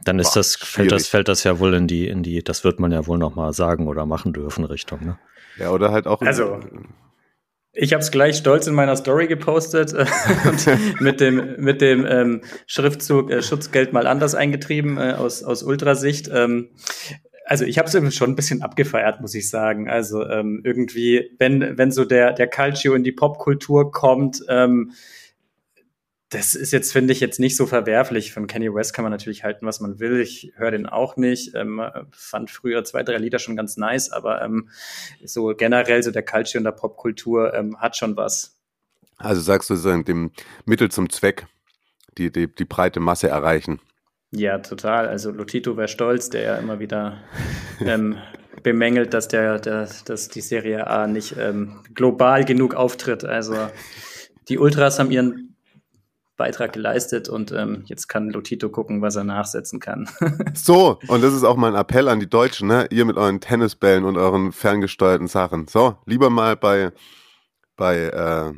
Dann ist boah, das, fällt das, fällt das ja wohl in die, in die, das wird man ja wohl nochmal sagen oder machen dürfen, Richtung, ne? Ja, oder halt auch. Also, ich habe es gleich stolz in meiner Story gepostet äh, und mit dem, mit dem ähm, Schriftzug äh, Schutzgeld mal anders eingetrieben äh, aus, aus Ultrasicht. Ähm, also ich habe es schon ein bisschen abgefeiert, muss ich sagen. Also ähm, irgendwie, wenn, wenn so der, der Calcio in die Popkultur kommt, ähm, das ist jetzt, finde ich, jetzt nicht so verwerflich. Von Kanye West kann man natürlich halten, was man will. Ich höre den auch nicht. Ähm, fand früher zwei, drei Lieder schon ganz nice, aber ähm, so generell so der Culture und der Popkultur ähm, hat schon was. Also sagst du, so dem Mittel zum Zweck, die, die, die breite Masse erreichen. Ja, total. Also Lotito wäre stolz, der ja immer wieder ähm, bemängelt, dass der, der, dass die Serie A nicht ähm, global genug auftritt. Also die Ultras haben ihren Beitrag geleistet und ähm, jetzt kann Lotito gucken, was er nachsetzen kann. so, und das ist auch mein Appell an die Deutschen, ne? Ihr mit euren Tennisbällen und euren ferngesteuerten Sachen. So, lieber mal bei, bei äh,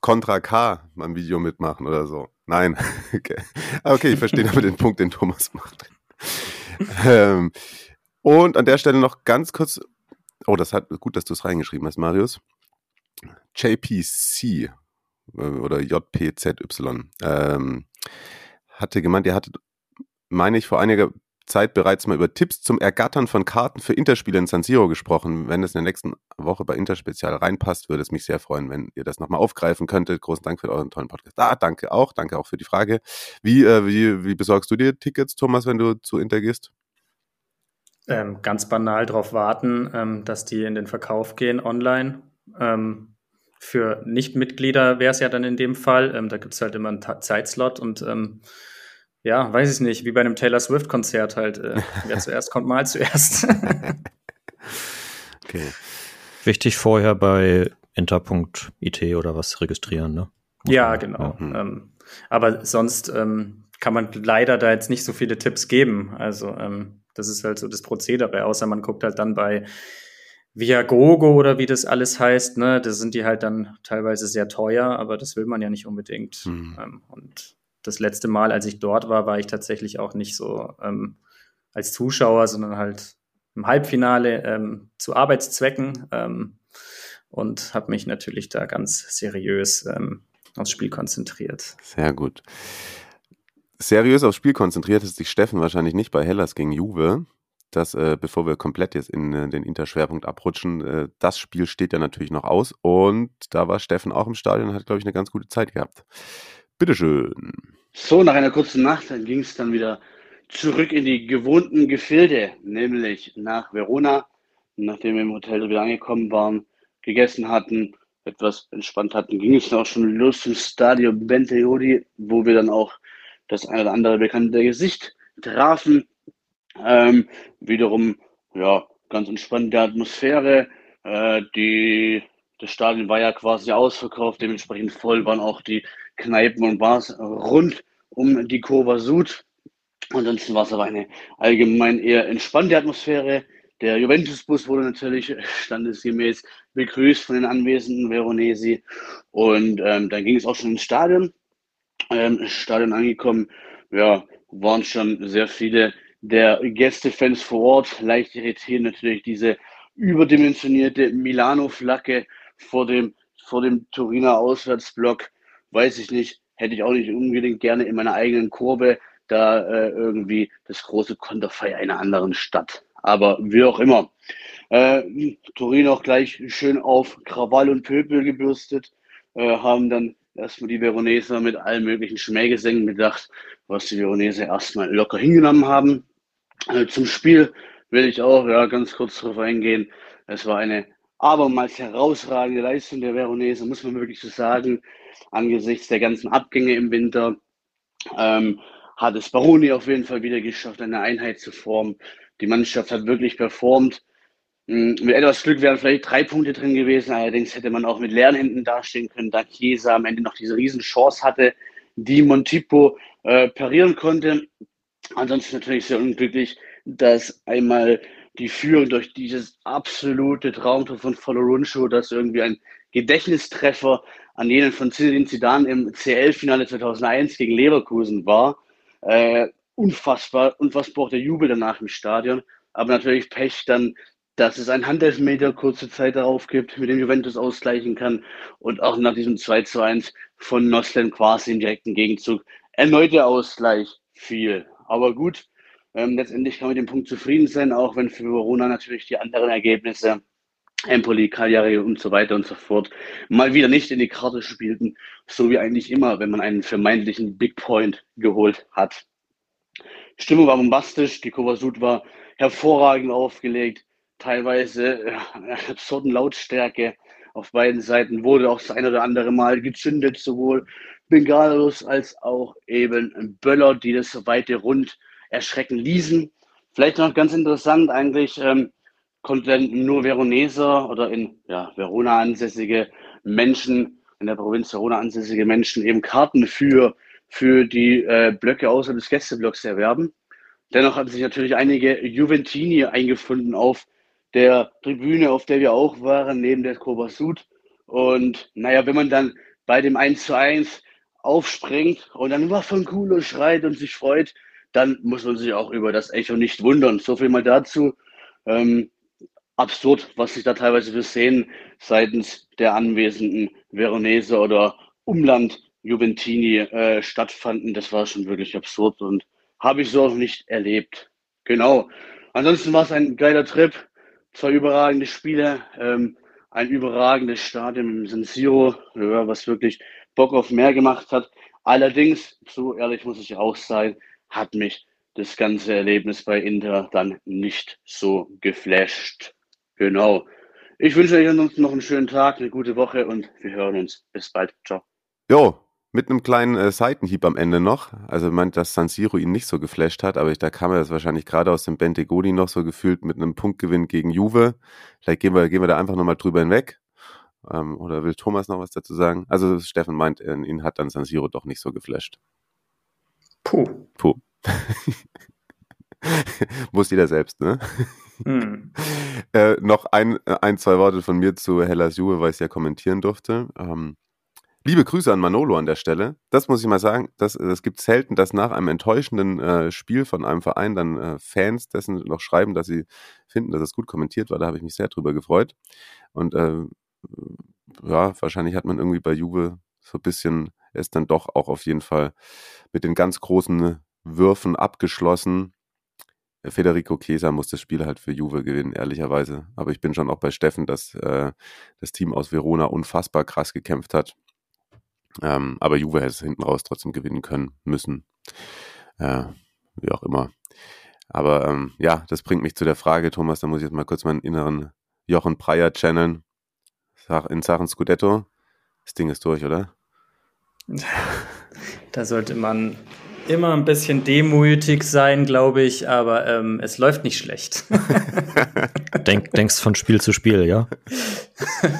Contra K mal ein Video mitmachen oder so. Nein. okay. okay, ich verstehe aber den Punkt, den Thomas macht. ähm, und an der Stelle noch ganz kurz. Oh, das hat gut, dass du es reingeschrieben hast, Marius. JPC oder JPZY, ähm, hatte gemeint, er hatte, meine ich, vor einiger Zeit bereits mal über Tipps zum Ergattern von Karten für Interspiele in San Siro gesprochen. Wenn es in der nächsten Woche bei Interspezial reinpasst, würde es mich sehr freuen, wenn ihr das nochmal aufgreifen könntet. Großen Dank für euren tollen Podcast. Ah, danke auch. Danke auch für die Frage. Wie, äh, wie, wie besorgst du dir Tickets, Thomas, wenn du zu Inter gehst? Ähm, ganz banal darauf warten, ähm, dass die in den Verkauf gehen online. Ähm, für Nichtmitglieder wäre es ja dann in dem Fall. Ähm, da gibt es halt immer einen Ta Zeitslot und ähm, ja, weiß ich nicht, wie bei einem Taylor Swift-Konzert halt. Äh, wer zuerst kommt, mal zuerst. okay. Wichtig vorher bei inter.it oder was registrieren, ne? Muss ja, man, genau. Ja. Ähm, aber sonst ähm, kann man leider da jetzt nicht so viele Tipps geben. Also ähm, das ist halt so das Prozedere, außer man guckt halt dann bei Viagogo oder wie das alles heißt, ne, da sind die halt dann teilweise sehr teuer, aber das will man ja nicht unbedingt. Mhm. Ähm, und das letzte Mal, als ich dort war, war ich tatsächlich auch nicht so ähm, als Zuschauer, sondern halt im Halbfinale ähm, zu Arbeitszwecken ähm, und habe mich natürlich da ganz seriös ähm, aufs Spiel konzentriert. Sehr gut. Seriös aufs Spiel konzentriert ist sich Steffen wahrscheinlich nicht bei Hellas gegen Juve dass, äh, bevor wir komplett jetzt in äh, den Interschwerpunkt abrutschen, äh, das Spiel steht ja natürlich noch aus. Und da war Steffen auch im Stadion und hat, glaube ich, eine ganz gute Zeit gehabt. Bitteschön. So, nach einer kurzen Nacht ging es dann wieder zurück in die gewohnten Gefilde, nämlich nach Verona, nachdem wir im Hotel wieder angekommen waren, gegessen hatten, etwas entspannt hatten, ging es dann auch schon los zum Stadio Benteodi, wo wir dann auch das eine oder andere bekannte Gesicht trafen. Ähm, wiederum, ja, ganz entspannte Atmosphäre. Äh, die, das Stadion war ja quasi ausverkauft, dementsprechend voll waren auch die Kneipen und Bars rund um die Kurva Sud. Ansonsten war es aber eine allgemein eher entspannte Atmosphäre. Der Juventus-Bus wurde natürlich standesgemäß begrüßt von den anwesenden Veronesi. Und ähm, dann ging es auch schon ins Stadion. Ähm, Stadion angekommen, ja, waren schon sehr viele der Gästefans vor Ort. Leicht irritiert natürlich diese überdimensionierte Milano-Flagge vor dem, vor dem Turiner Auswärtsblock. Weiß ich nicht, hätte ich auch nicht unbedingt gerne in meiner eigenen Kurve, da äh, irgendwie das große Konterfei einer anderen Stadt. Aber wie auch immer. Äh, Turin auch gleich schön auf Krawall und Pöbel gebürstet, äh, haben dann erstmal die Veroneser mit allen möglichen Schmähgesängen gedacht, was die Veroneser erstmal locker hingenommen haben. Also zum Spiel will ich auch ja, ganz kurz darauf eingehen. Es war eine abermals herausragende Leistung der Veronese, muss man wirklich so sagen, angesichts der ganzen Abgänge im Winter. Ähm, hat es Baroni auf jeden Fall wieder geschafft, eine Einheit zu formen. Die Mannschaft hat wirklich performt. Hm, mit etwas Glück wären vielleicht drei Punkte drin gewesen. Allerdings hätte man auch mit leeren Händen dastehen können, da Chiesa am Ende noch diese Riesenchance hatte, die Montipo äh, parieren konnte. Ansonsten natürlich sehr unglücklich, dass einmal die Führung durch dieses absolute Traumtor von Foloruncho, das irgendwie ein Gedächtnistreffer an jenen von Zinedine Zidane im CL-Finale 2001 gegen Leverkusen war. Äh, unfassbar, unfassbar auch der Jubel danach im Stadion. Aber natürlich Pech dann, dass es einen Handelfmeter kurze Zeit darauf gibt, mit dem Juventus ausgleichen kann. Und auch nach diesem 2 zu 1 von Noslen quasi im direkten Gegenzug. Erneuter Ausgleich viel. Aber gut, ähm, letztendlich kann man mit dem Punkt zufrieden sein, auch wenn für Verona natürlich die anderen Ergebnisse, Empoli, Cagliari und so weiter und so fort, mal wieder nicht in die Karte spielten, so wie eigentlich immer, wenn man einen vermeintlichen Big Point geholt hat. Stimmung war bombastisch, die Kovarsud war hervorragend aufgelegt, teilweise äh, absurden Lautstärke auf beiden Seiten wurde auch das ein oder andere Mal gezündet, sowohl Bengalos als auch eben Böller, die das weite Rund erschrecken ließen. Vielleicht noch ganz interessant eigentlich, ähm, konnten nur Veroneser oder in ja, Verona ansässige Menschen, in der Provinz Verona ansässige Menschen eben Karten für, für die äh, Blöcke außerhalb des Gästeblocks erwerben. Dennoch haben sich natürlich einige Juventini eingefunden auf der Tribüne, auf der wir auch waren, neben der Sud. Und naja, wenn man dann bei dem 1 zu 1 aufspringt und dann was von Kulo schreit und sich freut, dann muss man sich auch über das Echo nicht wundern. So viel mal dazu. Ähm, absurd, was sich da teilweise für Szenen seitens der anwesenden Veronese oder Umland Juventini äh, stattfanden. Das war schon wirklich absurd und habe ich so noch nicht erlebt. Genau. Ansonsten war es ein geiler Trip, zwei überragende Spiele, ähm, ein überragendes Stadion im San Siro, ja, was wirklich Bock auf mehr gemacht hat. Allerdings, so ehrlich muss ich auch sein, hat mich das ganze Erlebnis bei Inter dann nicht so geflasht. Genau. Ich wünsche euch noch einen schönen Tag, eine gute Woche und wir hören uns. Bis bald. Ciao. Jo, mit einem kleinen äh, Seitenhieb am Ende noch. Also meint, dass San Siro ihn nicht so geflasht hat, aber ich, da kam er das wahrscheinlich gerade aus dem Bentegodi noch so gefühlt mit einem Punktgewinn gegen Juve. Vielleicht gehen wir, gehen wir da einfach nochmal drüber hinweg. Ähm, oder will Thomas noch was dazu sagen? Also Steffen meint, äh, ihn hat dann San Siro doch nicht so geflasht. Puh. Puh. Muss jeder selbst, ne? Hm. Äh, noch ein, ein, zwei Worte von mir zu Hellas Juve, weil ich es ja kommentieren durfte. Ähm, liebe Grüße an Manolo an der Stelle. Das muss ich mal sagen, das, das gibt selten, dass nach einem enttäuschenden äh, Spiel von einem Verein dann äh, Fans dessen noch schreiben, dass sie finden, dass es gut kommentiert war. Da habe ich mich sehr drüber gefreut. Und äh, ja, wahrscheinlich hat man irgendwie bei Juve so ein bisschen es dann doch auch auf jeden Fall mit den ganz großen Würfen abgeschlossen. Federico Chiesa muss das Spiel halt für Juve gewinnen, ehrlicherweise. Aber ich bin schon auch bei Steffen, dass äh, das Team aus Verona unfassbar krass gekämpft hat. Ähm, aber Juve hätte es hinten raus trotzdem gewinnen können, müssen. Äh, wie auch immer. Aber ähm, ja, das bringt mich zu der Frage, Thomas, da muss ich jetzt mal kurz meinen inneren Jochen Breyer channeln. In Sachen Scudetto. Das Ding ist durch, oder? Da sollte man immer ein bisschen demütig sein, glaube ich, aber ähm, es läuft nicht schlecht. Denk, denkst von Spiel zu Spiel, ja?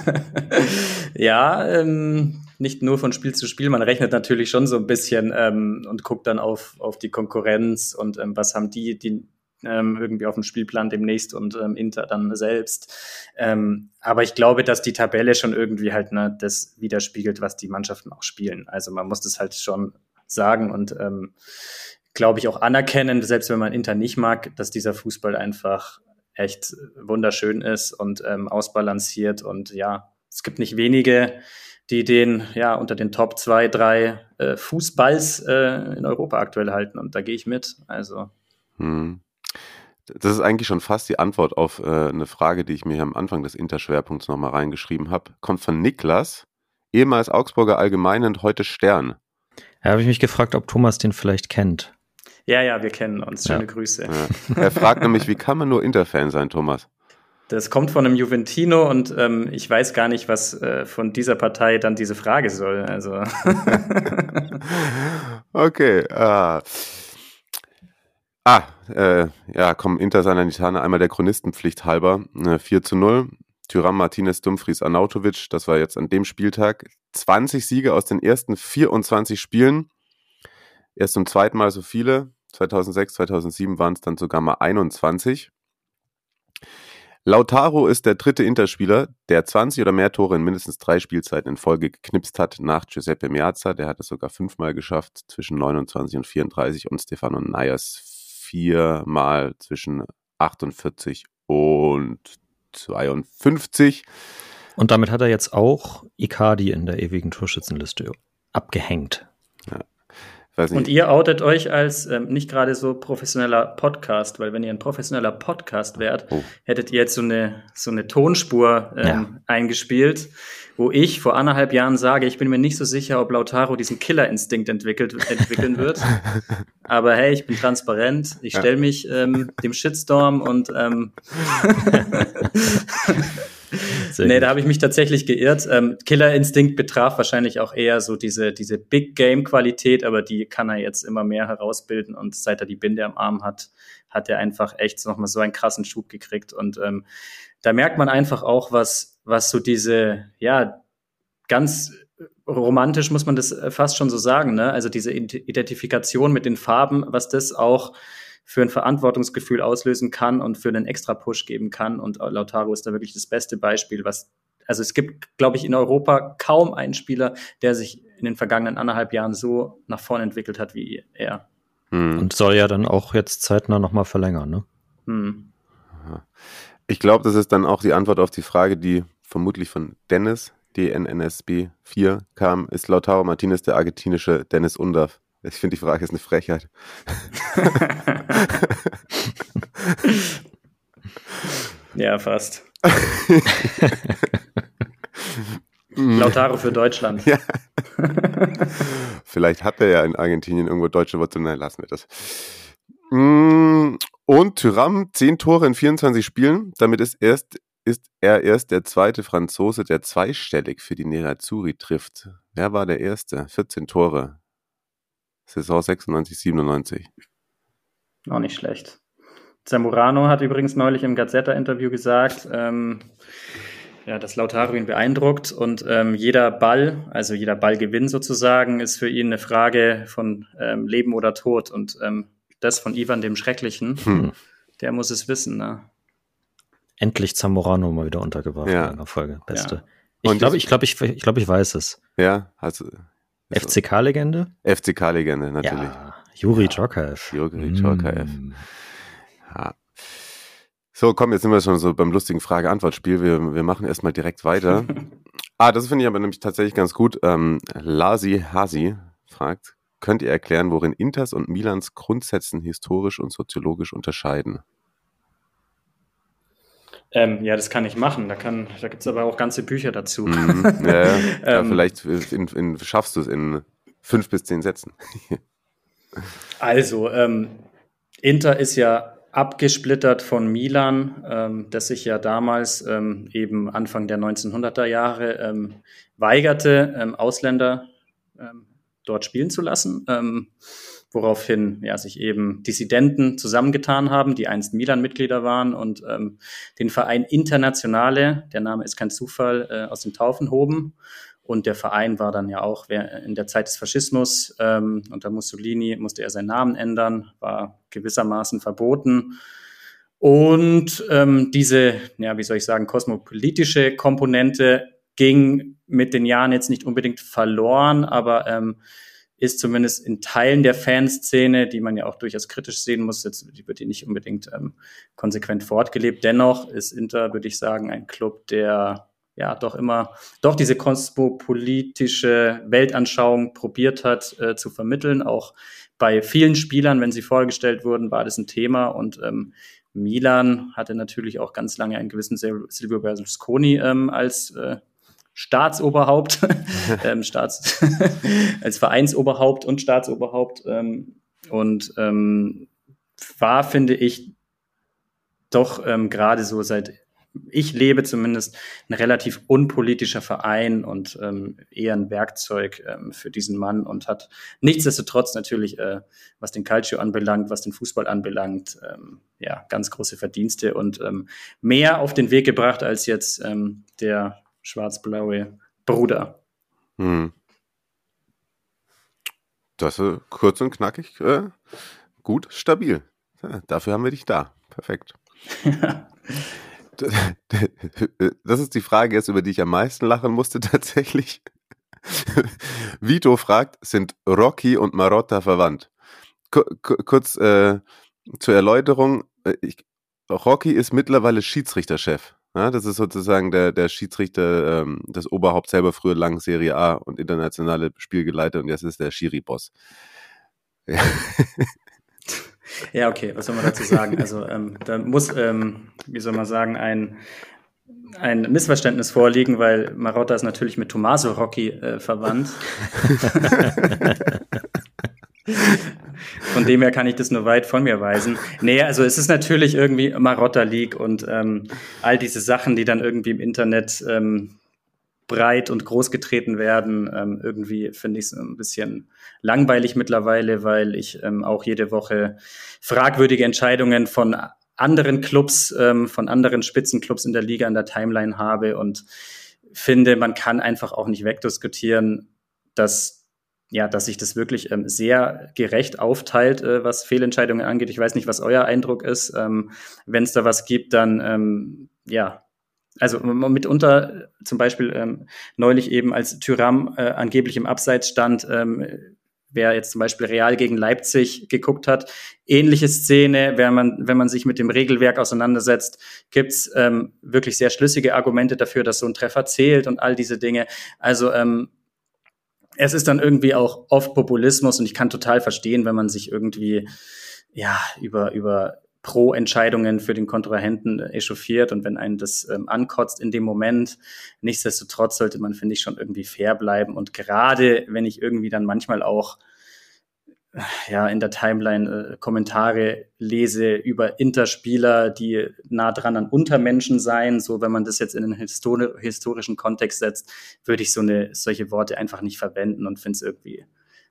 ja, ähm, nicht nur von Spiel zu Spiel, man rechnet natürlich schon so ein bisschen ähm, und guckt dann auf, auf die Konkurrenz und ähm, was haben die, die ähm, irgendwie auf dem Spielplan demnächst und ähm, Inter dann selbst. Ähm, aber ich glaube, dass die Tabelle schon irgendwie halt ne, das widerspiegelt, was die Mannschaften auch spielen. Also man muss das halt schon sagen und ähm, glaube ich auch anerkennen, selbst wenn man Inter nicht mag, dass dieser Fußball einfach echt wunderschön ist und ähm, ausbalanciert und ja, es gibt nicht wenige, die den ja unter den Top zwei, drei äh, Fußballs äh, in Europa aktuell halten und da gehe ich mit. Also hm. Das ist eigentlich schon fast die Antwort auf äh, eine Frage, die ich mir am Anfang des Interschwerpunkts nochmal reingeschrieben habe. Kommt von Niklas ehemals Augsburger Allgemeinen und heute Stern. Da habe ich mich gefragt, ob Thomas den vielleicht kennt. Ja, ja, wir kennen uns. Schöne ja. Grüße. Ja. Er fragt nämlich, wie kann man nur Interfan sein, Thomas? Das kommt von einem Juventino und ähm, ich weiß gar nicht, was äh, von dieser Partei dann diese Frage soll. Also. okay. Uh. Ah, äh, ja, komm, Inter Salernitana, einmal der Chronistenpflicht halber. Äh, 4 zu 0. Tyram Martinez Dumfries Arnautovic, das war jetzt an dem Spieltag. 20 Siege aus den ersten 24 Spielen. Erst zum zweiten Mal so viele. 2006, 2007 waren es dann sogar mal 21. Lautaro ist der dritte Interspieler, der 20 oder mehr Tore in mindestens drei Spielzeiten in Folge geknipst hat nach Giuseppe Meazza. Der hat es sogar fünfmal geschafft zwischen 29 und 34 und Stefano Nayas viermal zwischen 48 und 52. Und damit hat er jetzt auch Icardi in der ewigen Torschützenliste abgehängt. Ja. Und ihr outet euch als ähm, nicht gerade so professioneller Podcast, weil wenn ihr ein professioneller Podcast wärt, oh. hättet ihr jetzt so eine, so eine Tonspur ähm, ja. eingespielt, wo ich vor anderthalb Jahren sage, ich bin mir nicht so sicher, ob Lautaro diesen Killerinstinkt entwickelt, entwickeln wird. Aber hey, ich bin transparent, ich stelle mich ähm, dem Shitstorm und ähm, Sehr nee, gut. da habe ich mich tatsächlich geirrt. Ähm, Killer Instinct betraf wahrscheinlich auch eher so diese, diese Big Game Qualität, aber die kann er jetzt immer mehr herausbilden und seit er die Binde am Arm hat, hat er einfach echt nochmal so einen krassen Schub gekriegt und ähm, da merkt man einfach auch, was, was so diese, ja, ganz romantisch muss man das fast schon so sagen, ne? Also diese Identifikation mit den Farben, was das auch für ein Verantwortungsgefühl auslösen kann und für einen extra Push geben kann. Und Lautaro ist da wirklich das beste Beispiel, was also es gibt, glaube ich, in Europa kaum einen Spieler, der sich in den vergangenen anderthalb Jahren so nach vorne entwickelt hat wie er. Hm. Und soll ja dann auch jetzt zeitnah nochmal verlängern, ne? Hm. Ich glaube, das ist dann auch die Antwort auf die Frage, die vermutlich von Dennis, DNNSB 4 kam. Ist Lautaro Martinez der argentinische Dennis Undav? Ich finde, die Frage ist eine Frechheit. ja, fast. Lautaro für Deutschland. Ja. Vielleicht hat er ja in Argentinien irgendwo deutsche Wurzeln. Nein, lassen wir das. Mm, und Tyram, 10 Tore in 24 Spielen. Damit ist, erst, ist er erst der zweite Franzose, der zweistellig für die Nerazzurri trifft. Wer war der Erste? 14 Tore. Saison 96, 97. Auch nicht schlecht. Zamorano hat übrigens neulich im Gazzetta-Interview gesagt, ähm, ja, dass Lautaro ihn beeindruckt und ähm, jeder Ball, also jeder Ballgewinn sozusagen, ist für ihn eine Frage von ähm, Leben oder Tod. Und ähm, das von Ivan dem Schrecklichen, hm. der muss es wissen. Ne? Endlich Zamorano mal wieder untergebracht ja. in einer Folge. Beste. Ja. Ich glaube, ich, glaube, ich, ich, glaube, ich weiß es. Ja, also FCK-Legende? FCK-Legende, natürlich. Ja, Juri ja, Djorkaev. Juri Djorkaev. Mm. Ja. So, komm, jetzt sind wir schon so beim lustigen Frage-Antwort-Spiel. Wir, wir machen erstmal direkt weiter. ah, das finde ich aber nämlich tatsächlich ganz gut. Ähm, Lasi Hasi fragt, könnt ihr erklären, worin Inters und Milans Grundsätzen historisch und soziologisch unterscheiden? Ähm, ja, das kann ich machen. Da, kann, da gibt es aber auch ganze Bücher dazu. Mhm, ja, ja. ähm, vielleicht in, in, schaffst du es in fünf bis zehn Sätzen. also, ähm, Inter ist ja abgesplittert von Milan, ähm, das sich ja damals ähm, eben Anfang der 1900er Jahre ähm, weigerte, ähm, Ausländer dort spielen zu lassen. Woraufhin ja, sich eben Dissidenten zusammengetan haben, die einst Milan-Mitglieder waren und ähm, den Verein Internationale, der Name ist kein Zufall, äh, aus den Taufen hoben. Und der Verein war dann ja auch in der Zeit des Faschismus ähm, unter Mussolini musste er seinen Namen ändern, war gewissermaßen verboten. Und ähm, diese, ja, wie soll ich sagen, kosmopolitische Komponente ging mit den Jahren jetzt nicht unbedingt verloren, aber ähm, ist zumindest in Teilen der Fanszene, die man ja auch durchaus kritisch sehen muss, jetzt wird die nicht unbedingt ähm, konsequent fortgelebt. Dennoch ist Inter, würde ich sagen, ein Club, der ja doch immer doch diese kosmopolitische Weltanschauung probiert hat äh, zu vermitteln. Auch bei vielen Spielern, wenn sie vorgestellt wurden, war das ein Thema und ähm, Milan hatte natürlich auch ganz lange einen gewissen Silvio Berlusconi ähm, als äh, Staatsoberhaupt, ähm, Staats als Vereinsoberhaupt und Staatsoberhaupt ähm, und ähm, war, finde ich, doch ähm, gerade so seit ich lebe zumindest ein relativ unpolitischer Verein und ähm, eher ein Werkzeug ähm, für diesen Mann und hat nichtsdestotrotz natürlich, äh, was den Calcio anbelangt, was den Fußball anbelangt, ähm, ja, ganz große Verdienste und ähm, mehr auf den Weg gebracht als jetzt ähm, der schwarz-blaue Bruder. Hm. Das ist kurz und knackig, äh, gut, stabil. Ja, dafür haben wir dich da. Perfekt. Das ist die Frage jetzt, über die ich am meisten lachen musste tatsächlich. Vito fragt, sind Rocky und Marotta verwandt? kurz äh, zur Erläuterung. Äh, ich, Rocky ist mittlerweile Schiedsrichterchef. Ja, das ist sozusagen der, der Schiedsrichter, ähm, das Oberhaupt selber früher lang Serie A und internationale Spielgeleiter und jetzt ist der Schiri-Boss. Ja. Ja, okay, was soll man dazu sagen? Also ähm, da muss, ähm, wie soll man sagen, ein, ein Missverständnis vorliegen, weil Marotta ist natürlich mit Tommaso Rocchi äh, verwandt. Von dem her kann ich das nur weit von mir weisen. Nee, also es ist natürlich irgendwie Marotta League und ähm, all diese Sachen, die dann irgendwie im Internet ähm, breit und groß getreten werden. Ähm, irgendwie finde ich es ein bisschen langweilig mittlerweile, weil ich ähm, auch jede Woche fragwürdige Entscheidungen von anderen Clubs, ähm, von anderen Spitzenclubs in der Liga an der Timeline habe und finde, man kann einfach auch nicht wegdiskutieren, dass ja, dass sich das wirklich ähm, sehr gerecht aufteilt, äh, was Fehlentscheidungen angeht. Ich weiß nicht, was euer Eindruck ist. Ähm, Wenn es da was gibt, dann ähm, ja, also mitunter zum Beispiel ähm, neulich eben als Tyram äh, angeblich im Abseits stand, ähm, wer jetzt zum Beispiel Real gegen Leipzig geguckt hat, ähnliche Szene, wenn man, wenn man sich mit dem Regelwerk auseinandersetzt, gibt's ähm, wirklich sehr schlüssige Argumente dafür, dass so ein Treffer zählt und all diese Dinge. Also ähm, es ist dann irgendwie auch oft Populismus und ich kann total verstehen, wenn man sich irgendwie ja über über Pro-Entscheidungen für den Kontrahenten echauffiert und wenn einen das ähm, ankotzt in dem Moment. Nichtsdestotrotz sollte man, finde ich, schon irgendwie fair bleiben. Und gerade wenn ich irgendwie dann manchmal auch äh, ja, in der Timeline äh, Kommentare lese über Interspieler, die nah dran an Untermenschen seien. So, wenn man das jetzt in einen histori historischen Kontext setzt, würde ich so eine, solche Worte einfach nicht verwenden und finde es irgendwie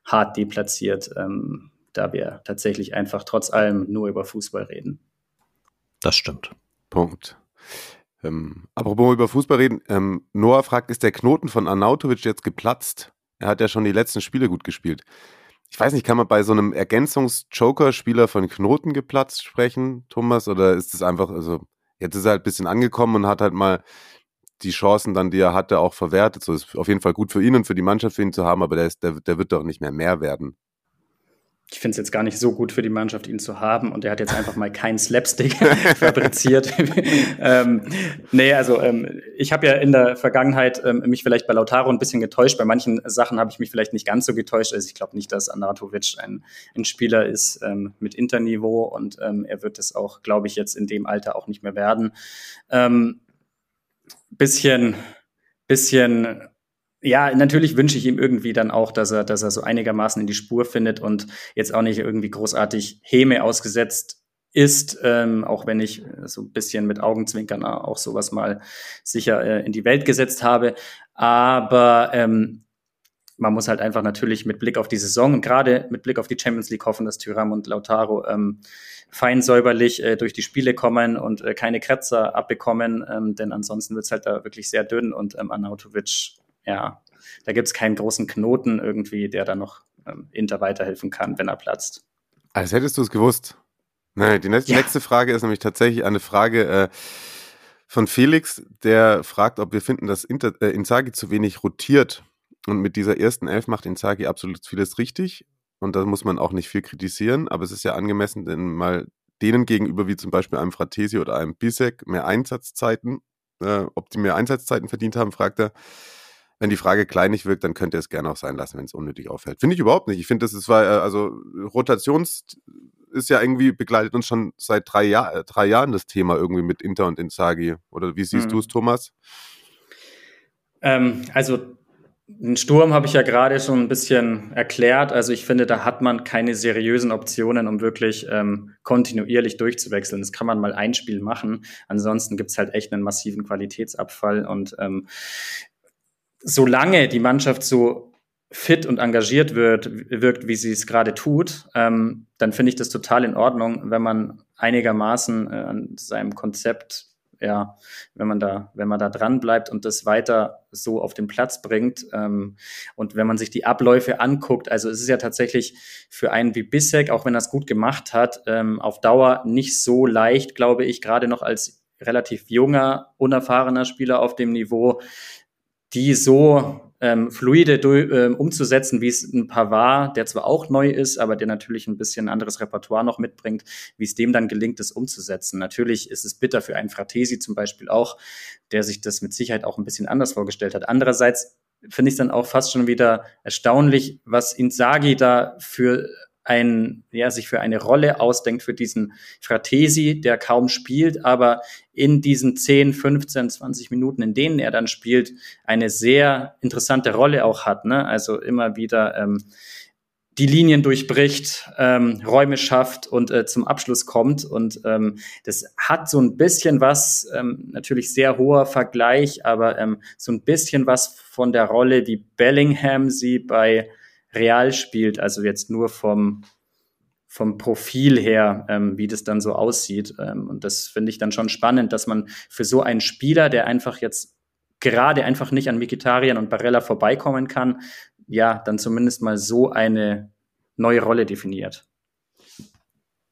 hart deplatziert. Ähm, da wir tatsächlich einfach trotz allem nur über Fußball reden. Das stimmt. Punkt. Ähm, apropos über Fußball reden, ähm, Noah fragt, ist der Knoten von Arnautovic jetzt geplatzt? Er hat ja schon die letzten Spiele gut gespielt. Ich weiß nicht, kann man bei so einem Ergänzungs-Joker-Spieler von Knoten geplatzt sprechen, Thomas? Oder ist es einfach, also jetzt ist er halt ein bisschen angekommen und hat halt mal die Chancen dann, die er hatte, auch verwertet. So ist auf jeden Fall gut für ihn und für die Mannschaft für ihn zu haben, aber der, ist, der, der wird doch nicht mehr mehr werden ich finde es jetzt gar nicht so gut für die Mannschaft, ihn zu haben. Und er hat jetzt einfach mal keinen Slapstick fabriziert. ähm, nee, also ähm, ich habe ja in der Vergangenheit ähm, mich vielleicht bei Lautaro ein bisschen getäuscht. Bei manchen Sachen habe ich mich vielleicht nicht ganz so getäuscht. Also ich glaube nicht, dass Anatovic ein, ein Spieler ist ähm, mit Interniveau und ähm, er wird es auch, glaube ich, jetzt in dem Alter auch nicht mehr werden. Ähm, bisschen, bisschen ja, natürlich wünsche ich ihm irgendwie dann auch, dass er, dass er so einigermaßen in die Spur findet und jetzt auch nicht irgendwie großartig Häme ausgesetzt ist, ähm, auch wenn ich so ein bisschen mit Augenzwinkern auch sowas mal sicher äh, in die Welt gesetzt habe. Aber ähm, man muss halt einfach natürlich mit Blick auf die Saison und gerade mit Blick auf die Champions League hoffen, dass Tyram und Lautaro ähm, fein säuberlich äh, durch die Spiele kommen und äh, keine Kratzer abbekommen, ähm, denn ansonsten wird's halt da wirklich sehr dünn und ähm, Anautovic ja, da gibt es keinen großen Knoten irgendwie, der da noch ähm, Inter weiterhelfen kann, wenn er platzt. Als hättest du es gewusst. Nein, die nächste, ja. nächste Frage ist nämlich tatsächlich eine Frage äh, von Felix, der fragt, ob wir finden, dass Inter, äh, Inzaghi zu wenig rotiert. Und mit dieser ersten Elf macht Inzaghi absolut vieles richtig. Und da muss man auch nicht viel kritisieren, aber es ist ja angemessen, denn mal denen gegenüber, wie zum Beispiel einem Fratesi oder einem Bisek, mehr Einsatzzeiten, äh, ob die mehr Einsatzzeiten verdient haben, fragt er wenn die Frage kleinig wirkt, dann könnte es gerne auch sein lassen, wenn es unnötig auffällt. Finde ich überhaupt nicht. Ich finde, das ist, äh, also Rotations ist ja irgendwie, begleitet uns schon seit drei, Jahr, äh, drei Jahren das Thema irgendwie mit Inter und Inzaghi. Oder wie siehst mhm. du es, Thomas? Ähm, also den Sturm habe ich ja gerade schon ein bisschen erklärt. Also ich finde, da hat man keine seriösen Optionen, um wirklich ähm, kontinuierlich durchzuwechseln. Das kann man mal ein Spiel machen. Ansonsten gibt's halt echt einen massiven Qualitätsabfall. Und ähm, solange die Mannschaft so fit und engagiert wird, wirkt, wie sie es gerade tut, ähm, dann finde ich das total in Ordnung, wenn man einigermaßen äh, an seinem Konzept ja, wenn man da, wenn man da dran bleibt und das weiter so auf den Platz bringt. Ähm, und wenn man sich die Abläufe anguckt, also es ist ja tatsächlich für einen wie Bissek, auch wenn er es gut gemacht hat, ähm, auf Dauer nicht so leicht, glaube ich, gerade noch als relativ junger, unerfahrener Spieler auf dem Niveau, die so ähm, fluide äh, umzusetzen, wie es ein Pavard, der zwar auch neu ist, aber der natürlich ein bisschen anderes Repertoire noch mitbringt, wie es dem dann gelingt, das umzusetzen. Natürlich ist es bitter für einen Fratesi zum Beispiel auch, der sich das mit Sicherheit auch ein bisschen anders vorgestellt hat. Andererseits finde ich es dann auch fast schon wieder erstaunlich, was Inzaghi da für ein, ja, sich für eine Rolle ausdenkt für diesen Fratesi, der kaum spielt, aber in diesen 10, 15, 20 Minuten, in denen er dann spielt, eine sehr interessante Rolle auch hat. Ne? Also immer wieder ähm, die Linien durchbricht, ähm, Räume schafft und äh, zum Abschluss kommt. Und ähm, das hat so ein bisschen was, ähm, natürlich sehr hoher Vergleich, aber ähm, so ein bisschen was von der Rolle, wie Bellingham sie bei real spielt, also jetzt nur vom, vom Profil her, ähm, wie das dann so aussieht. Ähm, und das finde ich dann schon spannend, dass man für so einen Spieler, der einfach jetzt gerade einfach nicht an Mikitarian und Barella vorbeikommen kann, ja, dann zumindest mal so eine neue Rolle definiert.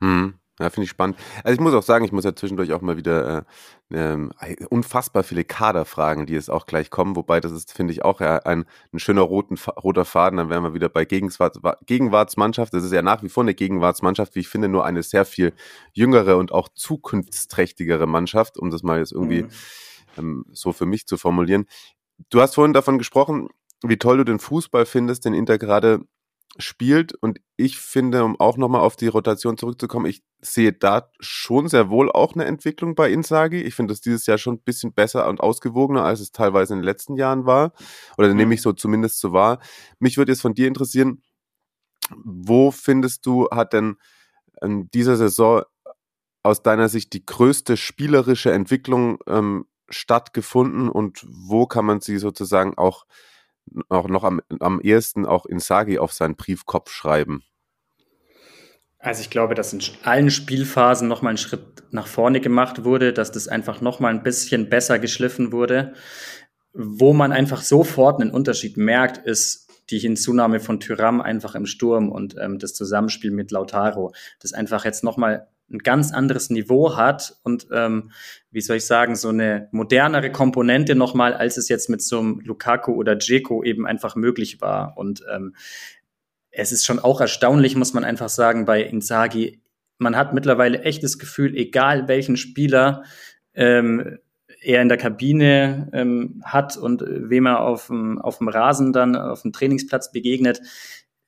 Hm. Ja, finde ich spannend. Also ich muss auch sagen, ich muss ja zwischendurch auch mal wieder äh, äh, unfassbar viele Kaderfragen, die jetzt auch gleich kommen, wobei das ist, finde ich, auch ja ein, ein schöner roten, roter Faden. Dann wären wir wieder bei Gegenwarts, Gegenwartsmannschaft. Das ist ja nach wie vor eine Gegenwartsmannschaft, wie ich finde, nur eine sehr viel jüngere und auch zukunftsträchtigere Mannschaft, um das mal jetzt irgendwie mhm. ähm, so für mich zu formulieren. Du hast vorhin davon gesprochen, wie toll du den Fußball findest, den Inter gerade spielt. Und ich finde, um auch nochmal auf die Rotation zurückzukommen, ich sehe da schon sehr wohl auch eine Entwicklung bei Insagi. Ich finde das dieses Jahr schon ein bisschen besser und ausgewogener, als es teilweise in den letzten Jahren war. Oder mhm. nehme ich so zumindest so wahr. Mich würde jetzt von dir interessieren, wo findest du, hat denn in dieser Saison aus deiner Sicht die größte spielerische Entwicklung ähm, stattgefunden und wo kann man sie sozusagen auch auch noch am, am ehesten auch Insagi auf seinen Briefkopf schreiben? Also ich glaube, dass in allen Spielphasen nochmal ein Schritt nach vorne gemacht wurde, dass das einfach nochmal ein bisschen besser geschliffen wurde. Wo man einfach sofort einen Unterschied merkt, ist die Hinzunahme von Tyram einfach im Sturm und ähm, das Zusammenspiel mit Lautaro. Das einfach jetzt nochmal ein ganz anderes Niveau hat und ähm, wie soll ich sagen, so eine modernere Komponente nochmal, als es jetzt mit so einem Lukaku oder Dzeko eben einfach möglich war. Und ähm, es ist schon auch erstaunlich, muss man einfach sagen, bei Inzaghi. Man hat mittlerweile echt das Gefühl, egal welchen Spieler ähm, er in der Kabine ähm, hat und wem er auf dem, auf dem Rasen dann auf dem Trainingsplatz begegnet,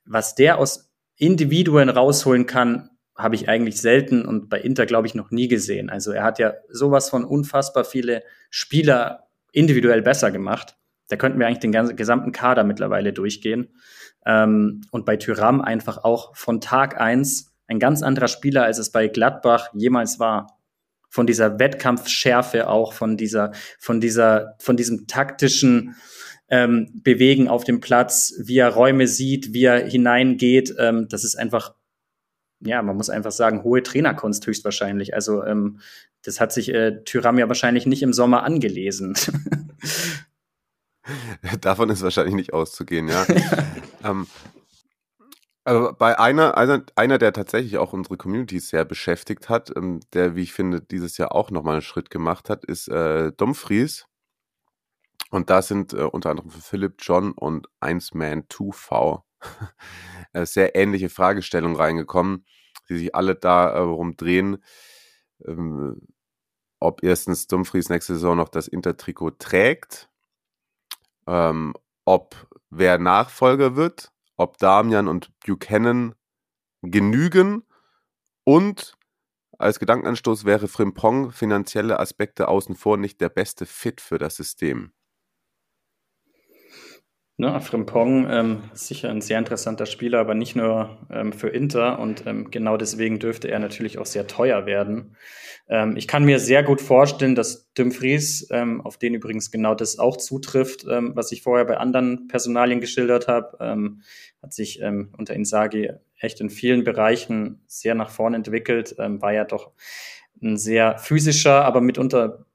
was der aus Individuen rausholen kann, habe ich eigentlich selten und bei Inter, glaube ich, noch nie gesehen. Also er hat ja sowas von unfassbar viele Spieler individuell besser gemacht. Da könnten wir eigentlich den ganzen, gesamten Kader mittlerweile durchgehen. Ähm, und bei Tyram einfach auch von Tag eins ein ganz anderer Spieler, als es bei Gladbach jemals war. Von dieser Wettkampfschärfe auch, von dieser, von dieser, von diesem taktischen ähm, Bewegen auf dem Platz, wie er Räume sieht, wie er hineingeht. Ähm, das ist einfach ja, man muss einfach sagen, hohe Trainerkunst höchstwahrscheinlich. Also ähm, das hat sich äh, Tyram ja wahrscheinlich nicht im Sommer angelesen. Davon ist wahrscheinlich nicht auszugehen, ja. ähm, aber bei einer, einer, einer, der tatsächlich auch unsere Community sehr beschäftigt hat, ähm, der, wie ich finde, dieses Jahr auch nochmal einen Schritt gemacht hat, ist äh, Dumfries. Und da sind äh, unter anderem für Philipp John und 1Man 2V äh, sehr ähnliche Fragestellungen reingekommen, die sich alle darum äh, drehen, ähm, ob erstens Dumfries nächste Saison noch das Intertrikot trägt, ähm, ob wer Nachfolger wird, ob Damian und Buchanan genügen und als Gedankenanstoß wäre Frimpong finanzielle Aspekte außen vor nicht der beste Fit für das System. Ne, Frimpong ähm, sicher ein sehr interessanter Spieler, aber nicht nur ähm, für Inter und ähm, genau deswegen dürfte er natürlich auch sehr teuer werden. Ähm, ich kann mir sehr gut vorstellen, dass Dumfries, ähm, auf den übrigens genau das auch zutrifft, ähm, was ich vorher bei anderen Personalien geschildert habe, ähm, hat sich ähm, unter Insagi echt in vielen Bereichen sehr nach vorn entwickelt, ähm, war ja doch ein sehr physischer, aber mitunter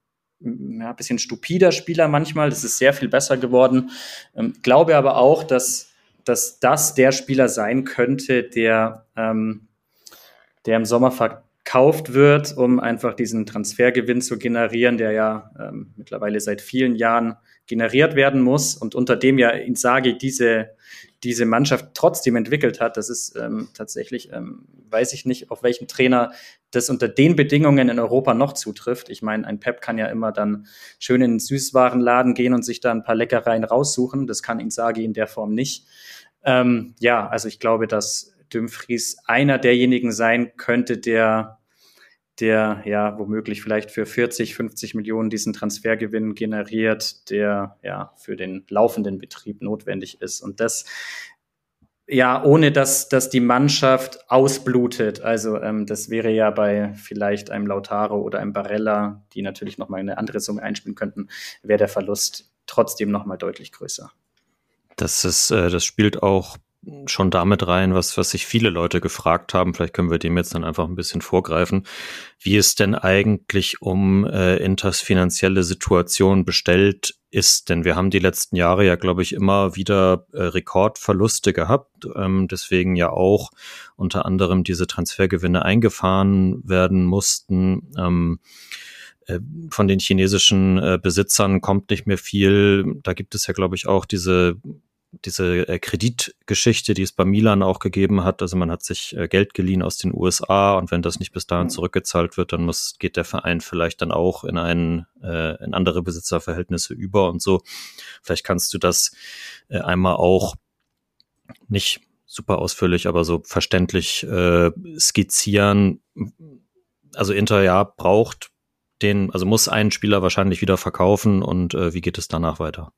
ja, ein bisschen stupider Spieler manchmal. Das ist sehr viel besser geworden. Ähm, glaube aber auch, dass, dass das der Spieler sein könnte, der, ähm, der im Sommer verkauft wird, um einfach diesen Transfergewinn zu generieren, der ja ähm, mittlerweile seit vielen Jahren generiert werden muss und unter dem ja Insagi diese, diese Mannschaft trotzdem entwickelt hat. Das ist ähm, tatsächlich, ähm, weiß ich nicht, auf welchen Trainer das unter den Bedingungen in Europa noch zutrifft. Ich meine, ein Pep kann ja immer dann schön in den Süßwarenladen gehen und sich da ein paar Leckereien raussuchen. Das kann Insagi in der Form nicht. Ähm, ja, also ich glaube, dass Dumfries einer derjenigen sein könnte, der der ja womöglich vielleicht für 40, 50 Millionen diesen Transfergewinn generiert, der ja für den laufenden Betrieb notwendig ist. Und das ja, ohne dass, dass die Mannschaft ausblutet. Also ähm, das wäre ja bei vielleicht einem Lautaro oder einem Barella, die natürlich nochmal eine andere Summe einspielen könnten, wäre der Verlust trotzdem nochmal deutlich größer. Das ist, äh, das spielt auch schon damit rein, was, was sich viele Leute gefragt haben. Vielleicht können wir dem jetzt dann einfach ein bisschen vorgreifen, wie es denn eigentlich um äh, Inters finanzielle Situation bestellt ist. Denn wir haben die letzten Jahre ja, glaube ich, immer wieder äh, Rekordverluste gehabt. Ähm, deswegen ja auch unter anderem diese Transfergewinne eingefahren werden mussten. Ähm, äh, von den chinesischen äh, Besitzern kommt nicht mehr viel. Da gibt es ja, glaube ich, auch diese diese äh, Kreditgeschichte, die es bei Milan auch gegeben hat. Also man hat sich äh, Geld geliehen aus den USA und wenn das nicht bis dahin mhm. zurückgezahlt wird, dann muss, geht der Verein vielleicht dann auch in ein, äh, in andere Besitzerverhältnisse über und so. Vielleicht kannst du das äh, einmal auch nicht super ausführlich, aber so verständlich äh, skizzieren. Also Inter ja braucht den, also muss einen Spieler wahrscheinlich wieder verkaufen und äh, wie geht es danach weiter?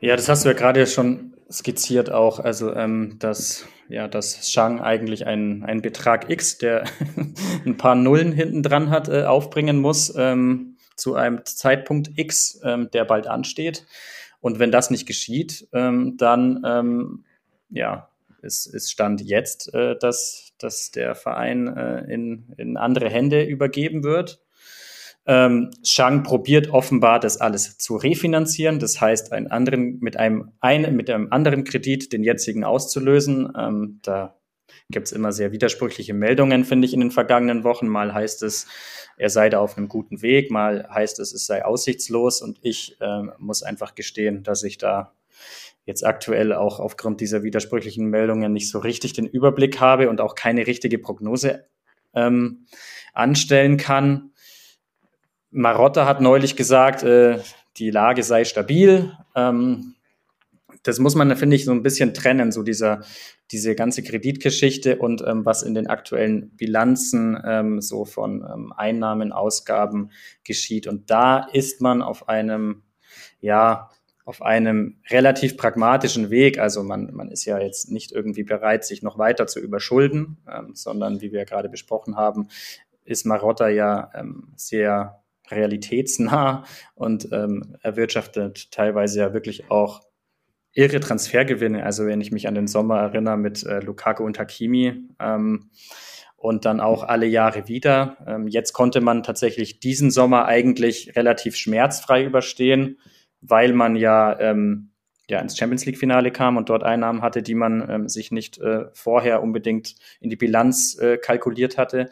Ja, das hast du ja gerade schon skizziert auch, also ähm, dass ja, dass Shang eigentlich einen, einen Betrag X, der ein paar Nullen hinten dran hat, äh, aufbringen muss ähm, zu einem Zeitpunkt X, ähm, der bald ansteht. Und wenn das nicht geschieht, ähm, dann ähm, ja, ist, ist Stand jetzt, äh, dass, dass der Verein äh, in, in andere Hände übergeben wird. Ähm, Shang probiert offenbar, das alles zu refinanzieren. Das heißt, einen anderen, mit einem, ein, mit einem anderen Kredit den jetzigen auszulösen. Ähm, da gibt es immer sehr widersprüchliche Meldungen, finde ich, in den vergangenen Wochen. Mal heißt es, er sei da auf einem guten Weg, mal heißt es, es sei aussichtslos. Und ich ähm, muss einfach gestehen, dass ich da jetzt aktuell auch aufgrund dieser widersprüchlichen Meldungen nicht so richtig den Überblick habe und auch keine richtige Prognose ähm, anstellen kann. Marotta hat neulich gesagt, äh, die Lage sei stabil. Ähm, das muss man, finde ich, so ein bisschen trennen, so dieser, diese ganze Kreditgeschichte und ähm, was in den aktuellen Bilanzen ähm, so von ähm, Einnahmen, Ausgaben geschieht. Und da ist man auf einem, ja, auf einem relativ pragmatischen Weg. Also man, man ist ja jetzt nicht irgendwie bereit, sich noch weiter zu überschulden, ähm, sondern wie wir gerade besprochen haben, ist Marotta ja ähm, sehr realitätsnah und ähm, erwirtschaftet teilweise ja wirklich auch irre Transfergewinne. Also wenn ich mich an den Sommer erinnere mit äh, Lukaku und Hakimi ähm, und dann auch alle Jahre wieder. Ähm, jetzt konnte man tatsächlich diesen Sommer eigentlich relativ schmerzfrei überstehen, weil man ja ähm, ja, ins Champions League-Finale kam und dort Einnahmen hatte, die man ähm, sich nicht äh, vorher unbedingt in die Bilanz äh, kalkuliert hatte.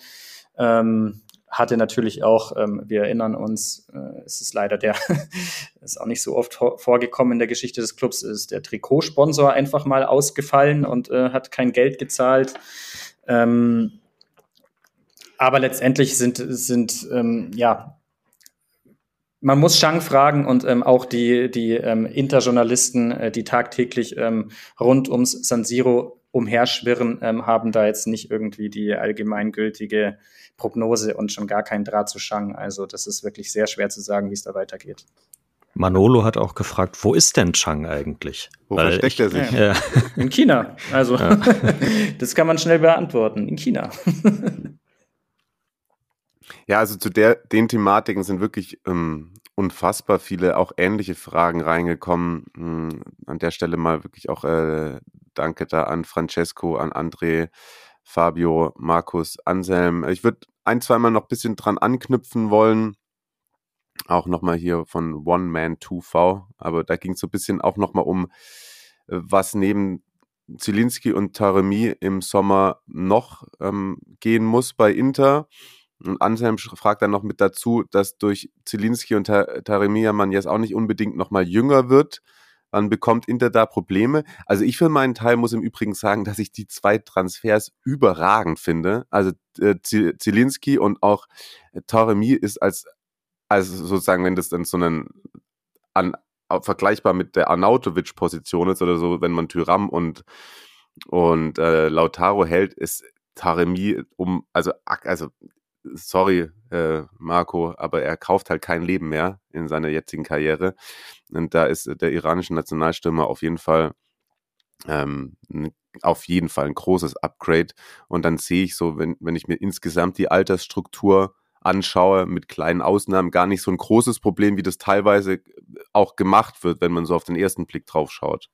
Ähm, hatte natürlich auch, ähm, wir erinnern uns, äh, es ist leider der, ist auch nicht so oft vorgekommen in der Geschichte des Clubs, ist der Trikotsponsor einfach mal ausgefallen und äh, hat kein Geld gezahlt. Ähm, aber letztendlich sind, sind ähm, ja, man muss Shang fragen und ähm, auch die, die ähm, Interjournalisten, äh, die tagtäglich ähm, rund ums San Siro umherschwirren, ähm, haben da jetzt nicht irgendwie die allgemeingültige Prognose und schon gar keinen Draht zu Shang. Also das ist wirklich sehr schwer zu sagen, wie es da weitergeht. Manolo hat auch gefragt, wo ist denn Chang eigentlich? Wo Weil versteckt er sich? Ja. In China. Also, ja. das kann man schnell beantworten. In China. ja, also zu der, den Thematiken sind wirklich ähm, unfassbar viele auch ähnliche Fragen reingekommen. Ähm, an der Stelle mal wirklich auch äh, Danke da an Francesco, an André, Fabio, Markus, Anselm. Ich würde ein, zweimal noch ein bisschen dran anknüpfen wollen auch nochmal hier von One Man 2V, aber da ging es so ein bisschen auch nochmal um, äh, was neben Zielinski und Taremi im Sommer noch ähm, gehen muss bei Inter. Und Anselm fragt dann noch mit dazu, dass durch Zielinski und Taremi ja man jetzt auch nicht unbedingt nochmal jünger wird. Dann bekommt Inter da Probleme. Also ich für meinen Teil muss im Übrigen sagen, dass ich die zwei Transfers überragend finde. Also äh, Zielinski und auch Taremi ist als also sozusagen, wenn das dann so einen an, vergleichbar mit der Arnautovic-Position ist oder so, wenn man Tyram und, und äh, Lautaro hält, ist Taremi um, also, also sorry, äh, Marco, aber er kauft halt kein Leben mehr in seiner jetzigen Karriere. Und da ist der iranische Nationalstürmer auf jeden Fall ähm, auf jeden Fall ein großes Upgrade. Und dann sehe ich so, wenn, wenn ich mir insgesamt die Altersstruktur anschaue, mit kleinen Ausnahmen gar nicht so ein großes Problem, wie das teilweise auch gemacht wird, wenn man so auf den ersten Blick drauf schaut.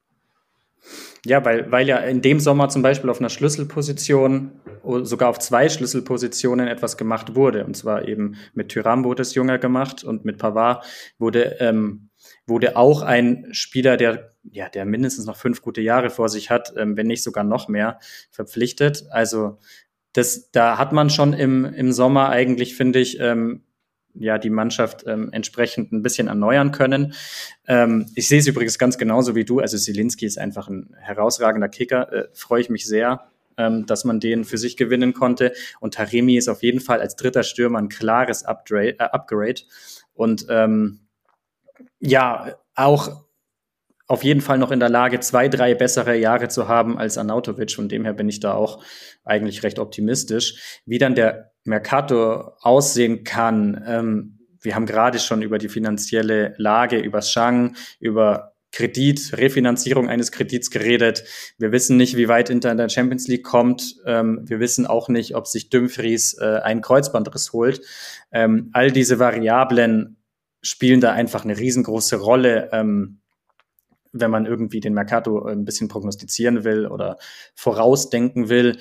Ja, weil, weil ja in dem Sommer zum Beispiel auf einer Schlüsselposition, sogar auf zwei Schlüsselpositionen etwas gemacht wurde. Und zwar eben mit Tyram wurde es jünger gemacht und mit Pavard wurde, ähm, wurde auch ein Spieler, der, ja, der mindestens noch fünf gute Jahre vor sich hat, ähm, wenn nicht sogar noch mehr, verpflichtet. Also das, da hat man schon im, im Sommer eigentlich, finde ich, ähm, ja, die Mannschaft ähm, entsprechend ein bisschen erneuern können. Ähm, ich sehe es übrigens ganz genauso wie du. Also Zielinski ist einfach ein herausragender Kicker. Äh, Freue ich mich sehr, ähm, dass man den für sich gewinnen konnte. Und Taremi ist auf jeden Fall als dritter Stürmer ein klares Upgrade. Äh, Upgrade. Und ähm, ja, auch auf jeden Fall noch in der Lage, zwei, drei bessere Jahre zu haben als Arnautovic. Von dem her bin ich da auch eigentlich recht optimistisch. Wie dann der Mercato aussehen kann, ähm, wir haben gerade schon über die finanzielle Lage, über Shang, über Kredit, Refinanzierung eines Kredits geredet. Wir wissen nicht, wie weit Inter in der Champions League kommt. Ähm, wir wissen auch nicht, ob sich Dumfries äh, einen Kreuzbandriss holt. Ähm, all diese Variablen spielen da einfach eine riesengroße Rolle. Ähm, wenn man irgendwie den Mercato ein bisschen prognostizieren will oder vorausdenken will.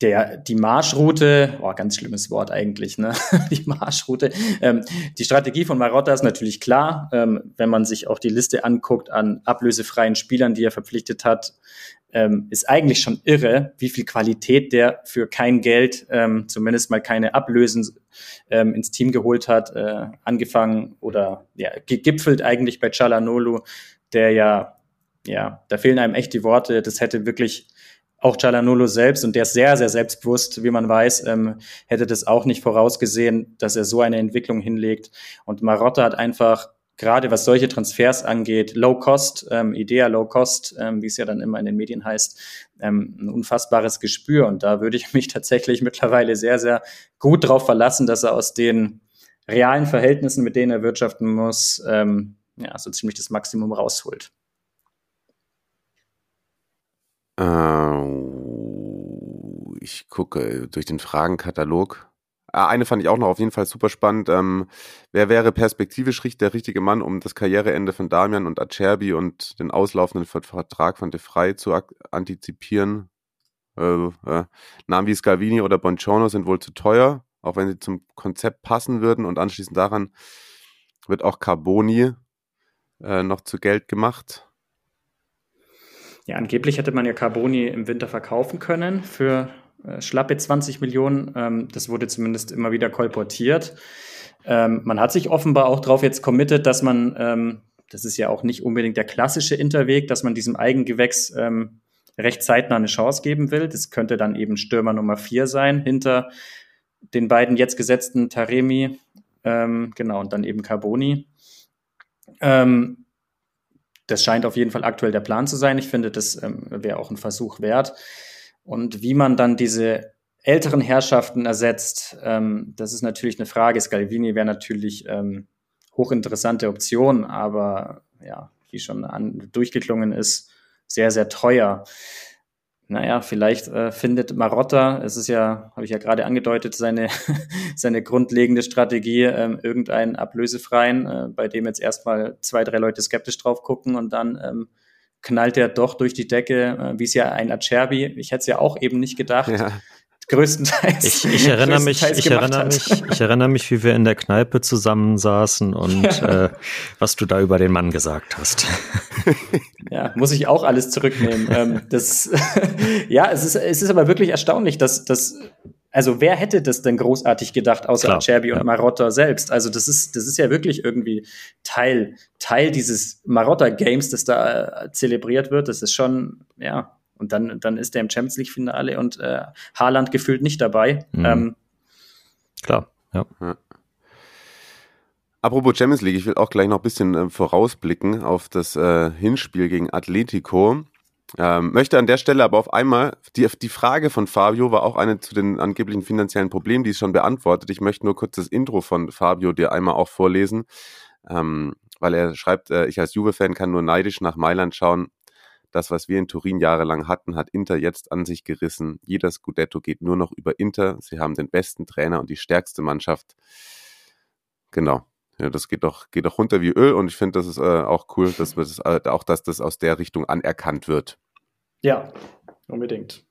Der, die Marschroute, oh, ganz schlimmes Wort eigentlich, ne? die Marschroute. Ähm, die Strategie von Marotta ist natürlich klar. Ähm, wenn man sich auch die Liste anguckt an ablösefreien Spielern, die er verpflichtet hat, ähm, ist eigentlich schon irre, wie viel Qualität der für kein Geld, ähm, zumindest mal keine Ablösen ähm, ins Team geholt hat, äh, angefangen oder ja, gegipfelt eigentlich bei Chalanolu, der ja, ja, da fehlen einem echt die Worte. Das hätte wirklich auch Chalanolo selbst, und der ist sehr, sehr selbstbewusst, wie man weiß, ähm, hätte das auch nicht vorausgesehen, dass er so eine Entwicklung hinlegt. Und Marotta hat einfach, gerade was solche Transfers angeht, Low Cost, ähm, Idea Low Cost, ähm, wie es ja dann immer in den Medien heißt, ähm, ein unfassbares Gespür. Und da würde ich mich tatsächlich mittlerweile sehr, sehr gut drauf verlassen, dass er aus den realen Verhältnissen, mit denen er wirtschaften muss, ähm, ja, so ziemlich das Maximum rausholt. Äh, ich gucke durch den Fragenkatalog. Ah, eine fand ich auch noch auf jeden Fall super spannend. Ähm, wer wäre perspektivisch der richtige Mann, um das Karriereende von Damian und Acerbi und den auslaufenden Vertrag von De Frey zu antizipieren? Äh, äh, Namen wie Scalvini oder Bongiorno sind wohl zu teuer, auch wenn sie zum Konzept passen würden. Und anschließend daran wird auch Carboni äh, noch zu Geld gemacht. Ja, angeblich hätte man ja Carboni im Winter verkaufen können für äh, schlappe 20 Millionen. Ähm, das wurde zumindest immer wieder kolportiert. Ähm, man hat sich offenbar auch darauf jetzt committed, dass man, ähm, das ist ja auch nicht unbedingt der klassische Interweg, dass man diesem Eigengewächs ähm, recht zeitnah eine Chance geben will. Das könnte dann eben Stürmer Nummer vier sein, hinter den beiden jetzt gesetzten Taremi, ähm, genau, und dann eben Carboni. Ähm, das scheint auf jeden Fall aktuell der Plan zu sein. Ich finde, das ähm, wäre auch ein Versuch wert. Und wie man dann diese älteren Herrschaften ersetzt, ähm, das ist natürlich eine Frage. Scalvini wäre natürlich ähm, hochinteressante Option, aber ja, wie schon an, durchgeklungen ist, sehr, sehr teuer. Naja, vielleicht äh, findet Marotta, es ist ja, habe ich ja gerade angedeutet, seine, seine grundlegende Strategie, ähm, irgendeinen ablösefreien, äh, bei dem jetzt erstmal zwei, drei Leute skeptisch drauf gucken und dann ähm, knallt er doch durch die Decke, äh, wie es ja ein Acerbi, ich hätte es ja auch eben nicht gedacht, ja größtenteils. Ich, ich erinnere mich, ich erinnere mich, ich erinnere mich, wie wir in der Kneipe zusammensaßen und ja. äh, was du da über den Mann gesagt hast. Ja, muss ich auch alles zurücknehmen. ähm, das, ja, es ist, es ist aber wirklich erstaunlich, dass, dass also wer hätte das denn großartig gedacht, außer Klar, Acerbi und ja. Marotta selbst? Also das ist, das ist ja wirklich irgendwie Teil, Teil dieses Marotta-Games, das da äh, zelebriert wird. Das ist schon, ja, und dann, dann ist er im Champions League-Finale und äh, Haaland gefühlt nicht dabei. Mhm. Ähm, Klar, ja. ja. Apropos Champions League, ich will auch gleich noch ein bisschen äh, vorausblicken auf das äh, Hinspiel gegen Atletico. Ähm, möchte an der Stelle aber auf einmal, die, die Frage von Fabio war auch eine zu den angeblichen finanziellen Problemen, die ist schon beantwortet. Ich möchte nur kurz das Intro von Fabio dir einmal auch vorlesen, ähm, weil er schreibt, äh, ich als Juve-Fan kann nur neidisch nach Mailand schauen, das, was wir in Turin jahrelang hatten, hat Inter jetzt an sich gerissen. Jeder Scudetto geht nur noch über Inter. Sie haben den besten Trainer und die stärkste Mannschaft. Genau. Ja, das geht doch, geht doch runter wie Öl und ich finde, das ist äh, auch cool, dass wir das, äh, auch, dass das aus der Richtung anerkannt wird. Ja, unbedingt.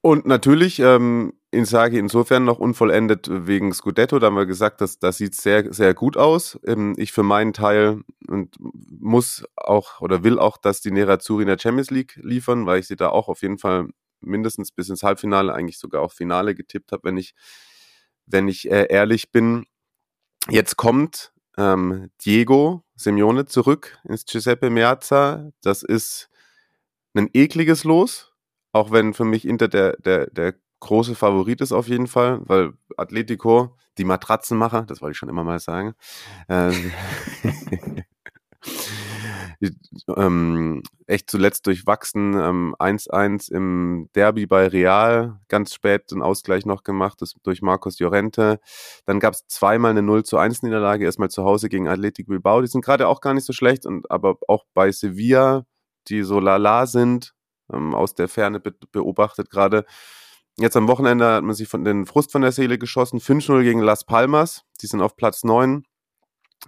Und natürlich, ähm, Insagi insofern noch unvollendet wegen Scudetto. Da haben wir gesagt, dass das sieht sehr, sehr gut aus. Ähm, ich für meinen Teil und muss auch oder will auch, dass die Nerazzurri in der Champions League liefern, weil ich sie da auch auf jeden Fall mindestens bis ins Halbfinale, eigentlich sogar auch Finale getippt habe, wenn ich, wenn ich äh, ehrlich bin. Jetzt kommt ähm, Diego Simeone zurück ins Giuseppe Meazza. Das ist ein ekliges Los auch wenn für mich Inter der, der, der große Favorit ist auf jeden Fall, weil Atletico, die Matratzenmacher, das wollte ich schon immer mal sagen, äh, ähm, echt zuletzt durchwachsen, 1-1 ähm, im Derby bei Real, ganz spät einen Ausgleich noch gemacht, das durch Marcos Llorente. Dann gab es zweimal eine 0 zu 1 Niederlage, erstmal zu Hause gegen Atletico Bilbao, die sind gerade auch gar nicht so schlecht, und aber auch bei Sevilla, die so lala sind, ähm, aus der Ferne be beobachtet gerade. Jetzt am Wochenende hat man sich von den Frust von der Seele geschossen. 5-0 gegen Las Palmas. Die sind auf Platz 9.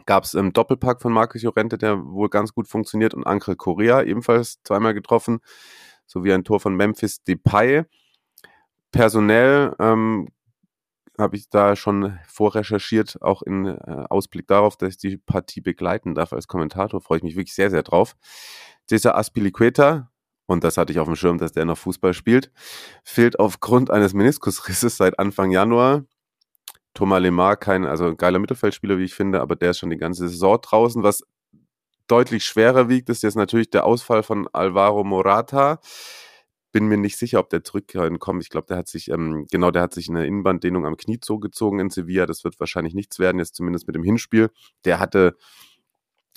Gab es im Doppelpack von Marcus Llorente, der wohl ganz gut funktioniert. Und Ankel Correa ebenfalls zweimal getroffen. Sowie ein Tor von Memphis Depay. Personell ähm, habe ich da schon vorrecherchiert, auch in äh, Ausblick darauf, dass ich die Partie begleiten darf als Kommentator. Freue ich mich wirklich sehr, sehr drauf. Cesar Aspilicueta, und das hatte ich auf dem Schirm, dass der noch Fußball spielt, fehlt aufgrund eines Meniskusrisses seit Anfang Januar. Thomas Lemar, kein, also ein geiler Mittelfeldspieler, wie ich finde, aber der ist schon die ganze Saison draußen. Was deutlich schwerer wiegt, ist jetzt natürlich der Ausfall von Alvaro Morata. Bin mir nicht sicher, ob der zurückkommt. Ich glaube, der hat sich, ähm, genau, der hat sich eine Innenbanddehnung am Knie zugezogen in Sevilla. Das wird wahrscheinlich nichts werden, jetzt zumindest mit dem Hinspiel. Der hatte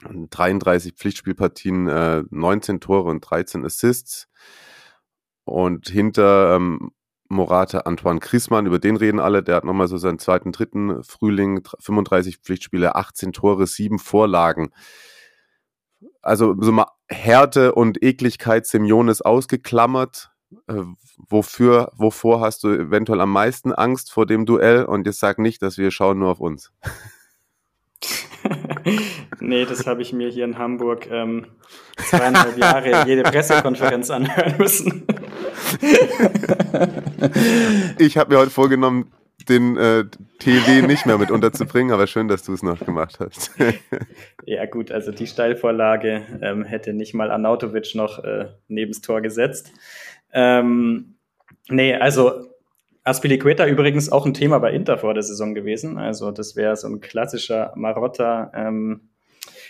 33 Pflichtspielpartien, äh, 19 Tore und 13 Assists. Und hinter ähm, Morata Antoine Griezmann, über den reden alle, der hat nochmal so seinen zweiten, dritten Frühling, 35 Pflichtspiele, 18 Tore, 7 Vorlagen. Also so mal Härte und Ekligkeit Semiones ausgeklammert. Äh, wofür, wovor hast du eventuell am meisten Angst vor dem Duell? Und jetzt sag nicht, dass wir schauen nur auf uns. nee, das habe ich mir hier in Hamburg ähm, zweieinhalb Jahre jede Pressekonferenz anhören müssen. ich habe mir heute vorgenommen, den äh, TV nicht mehr mit unterzubringen, aber schön, dass du es noch gemacht hast. ja, gut, also die Steilvorlage ähm, hätte nicht mal Arnautovic noch äh, nebens Tor gesetzt. Ähm, nee, also Aspilicueta übrigens auch ein Thema bei Inter vor der Saison gewesen. Also das wäre so ein klassischer Marotta ähm,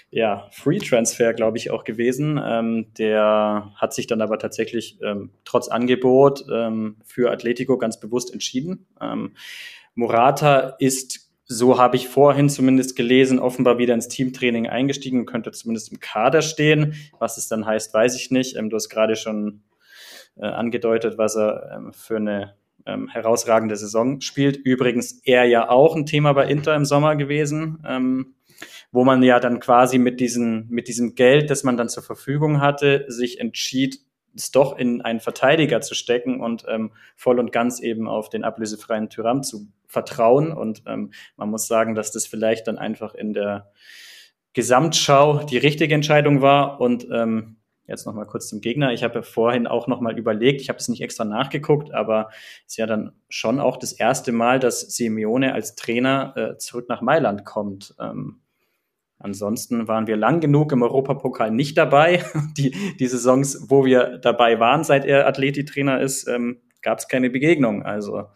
ja, Free-Transfer, glaube ich, auch gewesen. Ähm, der hat sich dann aber tatsächlich ähm, trotz Angebot ähm, für Atletico ganz bewusst entschieden. Ähm, Morata ist, so habe ich vorhin zumindest gelesen, offenbar wieder ins Teamtraining eingestiegen, könnte zumindest im Kader stehen. Was es dann heißt, weiß ich nicht. Ähm, du hast gerade schon äh, angedeutet, was er ähm, für eine ähm, herausragende Saison spielt. Übrigens er ja auch ein Thema bei Inter im Sommer gewesen, ähm, wo man ja dann quasi mit, diesen, mit diesem Geld, das man dann zur Verfügung hatte, sich entschied, es doch in einen Verteidiger zu stecken und ähm, voll und ganz eben auf den ablösefreien Tyram zu vertrauen. Und ähm, man muss sagen, dass das vielleicht dann einfach in der Gesamtschau die richtige Entscheidung war. Und ähm, jetzt nochmal kurz zum Gegner. Ich habe ja vorhin auch nochmal überlegt, ich habe es nicht extra nachgeguckt, aber es ist ja dann schon auch das erste Mal, dass Simeone als Trainer äh, zurück nach Mailand kommt. Ähm, Ansonsten waren wir lang genug im Europapokal nicht dabei. Die, die Saisons, wo wir dabei waren, seit er Athleti-Trainer ist, ähm, gab es keine Begegnung. Also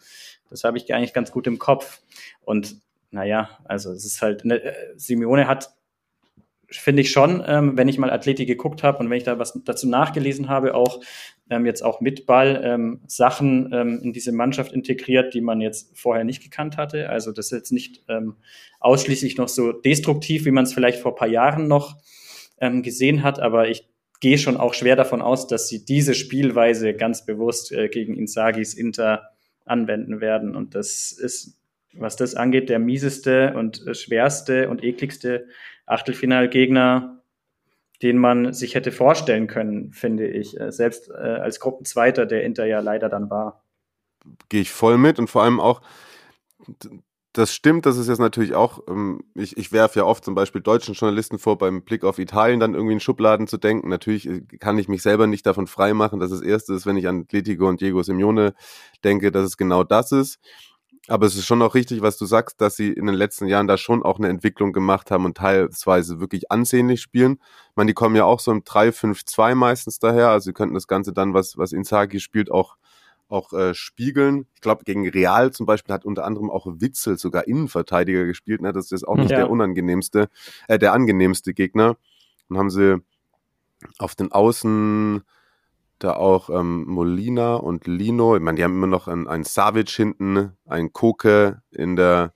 das habe ich eigentlich ganz gut im Kopf. Und naja, also es ist halt, ne, Simeone hat finde ich schon, ähm, wenn ich mal Athletik geguckt habe und wenn ich da was dazu nachgelesen habe, auch ähm, jetzt auch mit Ball ähm, Sachen ähm, in diese Mannschaft integriert, die man jetzt vorher nicht gekannt hatte. Also das ist jetzt nicht ähm, ausschließlich noch so destruktiv, wie man es vielleicht vor paar Jahren noch ähm, gesehen hat, aber ich gehe schon auch schwer davon aus, dass sie diese Spielweise ganz bewusst äh, gegen Insagis Inter anwenden werden. Und das ist, was das angeht, der mieseste und äh, schwerste und ekligste Achtelfinalgegner, den man sich hätte vorstellen können, finde ich. Äh, selbst äh, als Gruppenzweiter, der Inter ja leider dann war. Gehe ich voll mit und vor allem auch, das stimmt, das ist jetzt natürlich auch, ähm, ich, ich werfe ja oft zum Beispiel deutschen Journalisten vor, beim Blick auf Italien dann irgendwie in Schubladen zu denken. Natürlich äh, kann ich mich selber nicht davon freimachen, dass das Erste ist, wenn ich an Atletico und Diego Simeone denke, dass es genau das ist. Aber es ist schon auch richtig, was du sagst, dass sie in den letzten Jahren da schon auch eine Entwicklung gemacht haben und teilweise wirklich ansehnlich spielen. Ich meine, die kommen ja auch so im 3-5-2 meistens daher. Also sie könnten das Ganze dann, was, was Inzaghi spielt, auch, auch äh, spiegeln. Ich glaube, gegen Real zum Beispiel hat unter anderem auch Witzel sogar Innenverteidiger gespielt. Ne? Das ist auch nicht ja. der unangenehmste, äh, der angenehmste Gegner. Und haben sie auf den Außen da auch ähm, Molina und Lino. Ich meine, die haben immer noch einen, einen Savic hinten, einen Koke in der,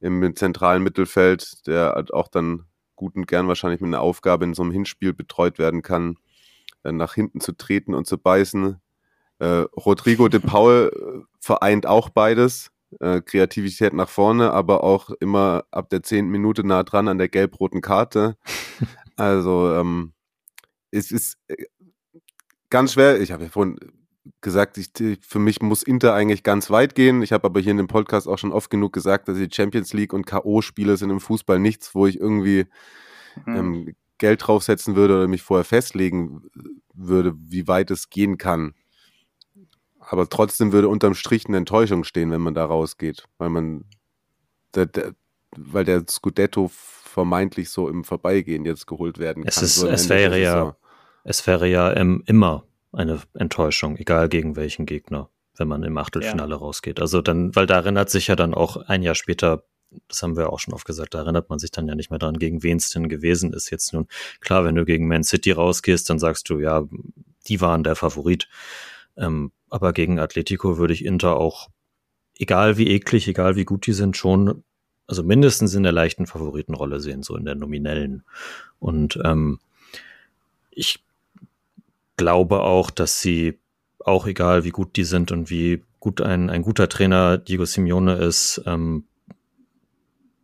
im zentralen Mittelfeld, der auch dann gut und gern wahrscheinlich mit einer Aufgabe in so einem Hinspiel betreut werden kann, äh, nach hinten zu treten und zu beißen. Äh, Rodrigo de Paul äh, vereint auch beides. Äh, Kreativität nach vorne, aber auch immer ab der zehnten Minute nah dran an der gelb-roten Karte. Also ähm, es ist äh, ganz schwer. Ich habe ja vorhin gesagt, ich, für mich muss Inter eigentlich ganz weit gehen. Ich habe aber hier in dem Podcast auch schon oft genug gesagt, dass die Champions League und K.O.-Spiele sind im Fußball nichts, wo ich irgendwie mhm. ähm, Geld draufsetzen würde oder mich vorher festlegen würde, wie weit es gehen kann. Aber trotzdem würde unterm Strich eine Enttäuschung stehen, wenn man da rausgeht, weil man, der, der, weil der Scudetto vermeintlich so im Vorbeigehen jetzt geholt werden kann. Es, ist, so es wäre ja es wäre ja ähm, immer eine Enttäuschung, egal gegen welchen Gegner, wenn man im Achtelfinale ja. rausgeht. Also dann, weil da erinnert sich ja dann auch ein Jahr später, das haben wir auch schon oft gesagt, da erinnert man sich dann ja nicht mehr dran, gegen wen es denn gewesen ist. Jetzt nun, klar, wenn du gegen Man City rausgehst, dann sagst du, ja, die waren der Favorit. Ähm, aber gegen Atletico würde ich Inter auch, egal wie eklig, egal wie gut die sind, schon, also mindestens in der leichten Favoritenrolle sehen, so in der nominellen. Und ähm, ich glaube auch, dass sie auch egal, wie gut die sind und wie gut ein, ein guter Trainer Diego Simeone ist, ähm,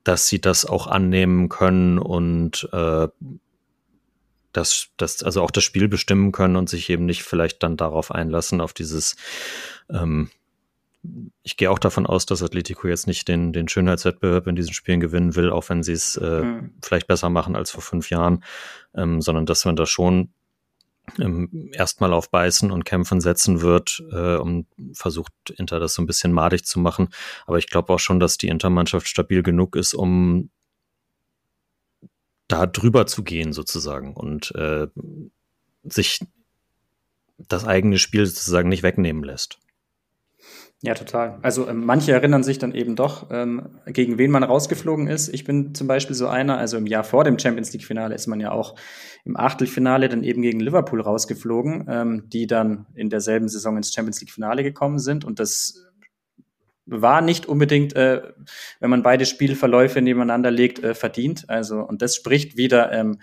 dass sie das auch annehmen können und äh, das, das, also auch das Spiel bestimmen können und sich eben nicht vielleicht dann darauf einlassen, auf dieses, ähm, ich gehe auch davon aus, dass Atletico jetzt nicht den, den Schönheitswettbewerb in diesen Spielen gewinnen will, auch wenn sie es äh, mhm. vielleicht besser machen als vor fünf Jahren, ähm, sondern dass man da schon ähm, erstmal auf Beißen und Kämpfen setzen wird, äh, um versucht Inter das so ein bisschen madig zu machen. Aber ich glaube auch schon, dass die Intermannschaft stabil genug ist, um da drüber zu gehen sozusagen und äh, sich das eigene Spiel sozusagen nicht wegnehmen lässt. Ja, total. Also ähm, manche erinnern sich dann eben doch, ähm, gegen wen man rausgeflogen ist. Ich bin zum Beispiel so einer, also im Jahr vor dem Champions League-Finale ist man ja auch im Achtelfinale dann eben gegen Liverpool rausgeflogen, ähm, die dann in derselben Saison ins Champions League-Finale gekommen sind. Und das war nicht unbedingt, äh, wenn man beide Spielverläufe nebeneinander legt, äh, verdient. Also, und das spricht wieder ähm,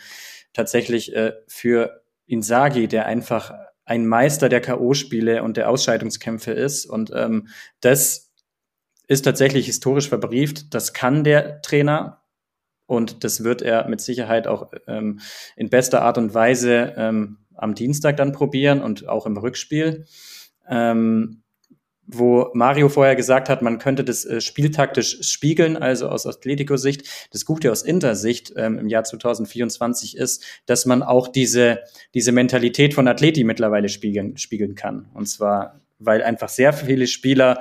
tatsächlich äh, für Insagi, der einfach ein Meister der K.O.-Spiele und der Ausscheidungskämpfe ist. Und ähm, das ist tatsächlich historisch verbrieft. Das kann der Trainer. Und das wird er mit Sicherheit auch ähm, in bester Art und Weise ähm, am Dienstag dann probieren und auch im Rückspiel. Ähm, wo Mario vorher gesagt hat, man könnte das äh, spieltaktisch spiegeln, also aus Atletico-Sicht. Das Gute aus Inter-Sicht ähm, im Jahr 2024 ist, dass man auch diese, diese Mentalität von Atleti mittlerweile spiegeln, spiegeln kann. Und zwar, weil einfach sehr viele Spieler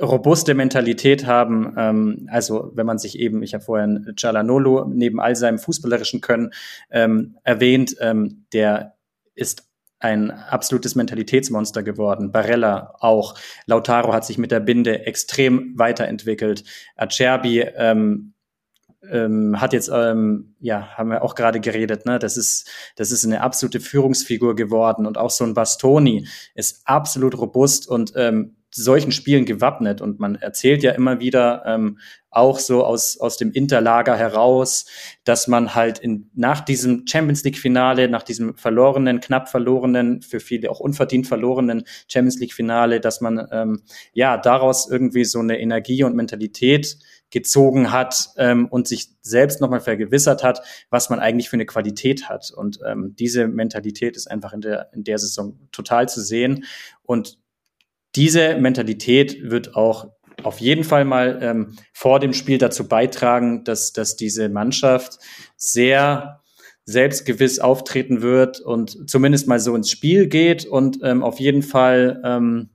robuste Mentalität haben. Ähm, also wenn man sich eben, ich habe vorhin Cialanolo neben all seinem fußballerischen Können ähm, erwähnt, ähm, der ist ein absolutes Mentalitätsmonster geworden. Barella auch. Lautaro hat sich mit der Binde extrem weiterentwickelt. Acerbi ähm, ähm, hat jetzt, ähm, ja, haben wir auch gerade geredet, ne? Das ist, das ist eine absolute Führungsfigur geworden und auch so ein Bastoni ist absolut robust und ähm, solchen Spielen gewappnet. Und man erzählt ja immer wieder ähm, auch so aus, aus dem Interlager heraus, dass man halt in, nach diesem Champions League-Finale, nach diesem verlorenen, knapp verlorenen, für viele auch unverdient verlorenen Champions League-Finale, dass man ähm, ja daraus irgendwie so eine Energie und Mentalität gezogen hat ähm, und sich selbst nochmal vergewissert hat, was man eigentlich für eine Qualität hat. Und ähm, diese Mentalität ist einfach in der, in der Saison total zu sehen. Und diese Mentalität wird auch auf jeden Fall mal ähm, vor dem Spiel dazu beitragen, dass, dass diese Mannschaft sehr selbstgewiss auftreten wird und zumindest mal so ins Spiel geht und ähm, auf jeden Fall ähm,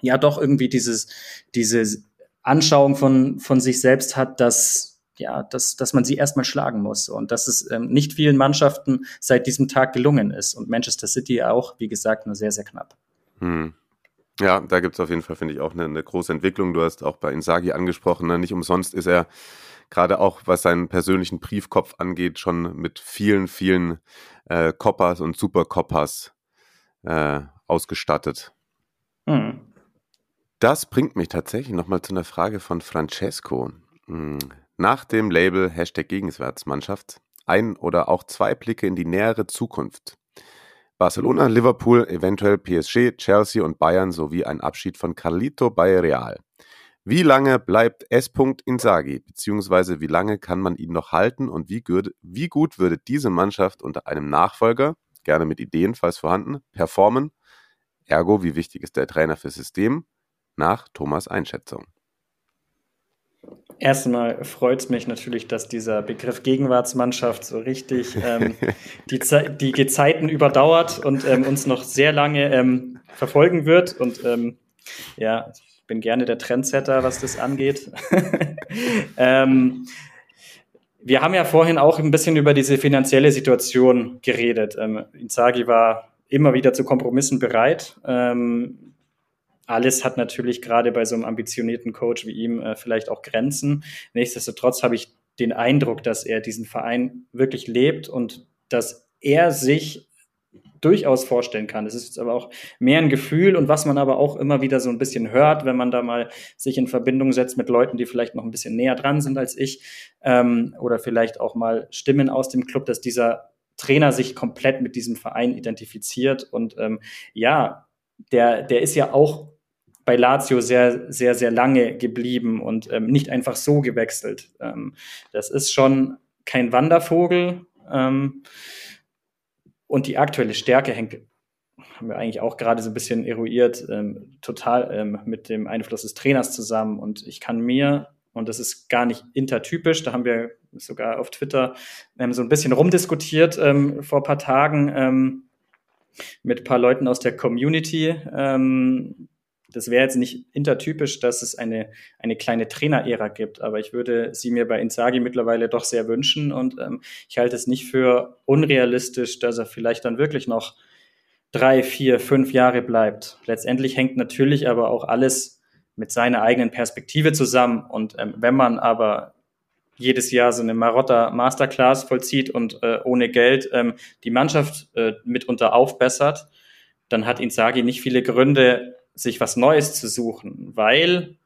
ja doch irgendwie dieses, diese Anschauung von, von sich selbst hat, dass ja, dass, dass man sie erstmal schlagen muss und dass es ähm, nicht vielen Mannschaften seit diesem Tag gelungen ist und Manchester City auch, wie gesagt, nur sehr, sehr knapp. Hm. Ja, da gibt es auf jeden Fall, finde ich, auch eine, eine, große Entwicklung. Du hast auch bei Insagi angesprochen, ne? nicht umsonst ist er gerade auch, was seinen persönlichen Briefkopf angeht, schon mit vielen, vielen äh, Coppers und Super-Coppers äh, ausgestattet. Mhm. Das bringt mich tatsächlich nochmal zu einer Frage von Francesco. Hm, nach dem Label Hashtag Gegenswertsmannschaft ein oder auch zwei Blicke in die nähere Zukunft. Barcelona, Liverpool, eventuell PSG, Chelsea und Bayern sowie ein Abschied von Carlito bei Real. Wie lange bleibt S. Inzaghi, beziehungsweise wie lange kann man ihn noch halten und wie, gut, wie gut würde diese Mannschaft unter einem Nachfolger, gerne mit Ideen, falls vorhanden, performen? Ergo, wie wichtig ist der Trainer fürs System? Nach Thomas Einschätzung. Erstmal freut es mich natürlich, dass dieser Begriff Gegenwartsmannschaft so richtig ähm, die, die Gezeiten überdauert und ähm, uns noch sehr lange ähm, verfolgen wird. Und ähm, ja, ich bin gerne der Trendsetter, was das angeht. Ähm, wir haben ja vorhin auch ein bisschen über diese finanzielle Situation geredet. Ähm, Inzaghi war immer wieder zu Kompromissen bereit. Ähm, alles hat natürlich gerade bei so einem ambitionierten Coach wie ihm äh, vielleicht auch Grenzen. Nichtsdestotrotz habe ich den Eindruck, dass er diesen Verein wirklich lebt und dass er sich durchaus vorstellen kann. Es ist jetzt aber auch mehr ein Gefühl und was man aber auch immer wieder so ein bisschen hört, wenn man da mal sich in Verbindung setzt mit Leuten, die vielleicht noch ein bisschen näher dran sind als ich ähm, oder vielleicht auch mal Stimmen aus dem Club, dass dieser Trainer sich komplett mit diesem Verein identifiziert und ähm, ja, der, der ist ja auch bei Lazio sehr, sehr, sehr lange geblieben und ähm, nicht einfach so gewechselt. Ähm, das ist schon kein Wandervogel. Ähm, und die aktuelle Stärke hängt, haben wir eigentlich auch gerade so ein bisschen eruiert, ähm, total ähm, mit dem Einfluss des Trainers zusammen. Und ich kann mir, und das ist gar nicht intertypisch, da haben wir sogar auf Twitter ähm, so ein bisschen rumdiskutiert vor ein paar Tagen mit ein paar Leuten aus der Community, ähm, das wäre jetzt nicht intertypisch, dass es eine, eine kleine Trainerära gibt, aber ich würde sie mir bei Inzaghi mittlerweile doch sehr wünschen und ähm, ich halte es nicht für unrealistisch, dass er vielleicht dann wirklich noch drei, vier, fünf Jahre bleibt. Letztendlich hängt natürlich aber auch alles mit seiner eigenen Perspektive zusammen und ähm, wenn man aber jedes Jahr so eine Marotta Masterclass vollzieht und äh, ohne Geld ähm, die Mannschaft äh, mitunter aufbessert, dann hat Inzaghi nicht viele Gründe, sich was Neues zu suchen, weil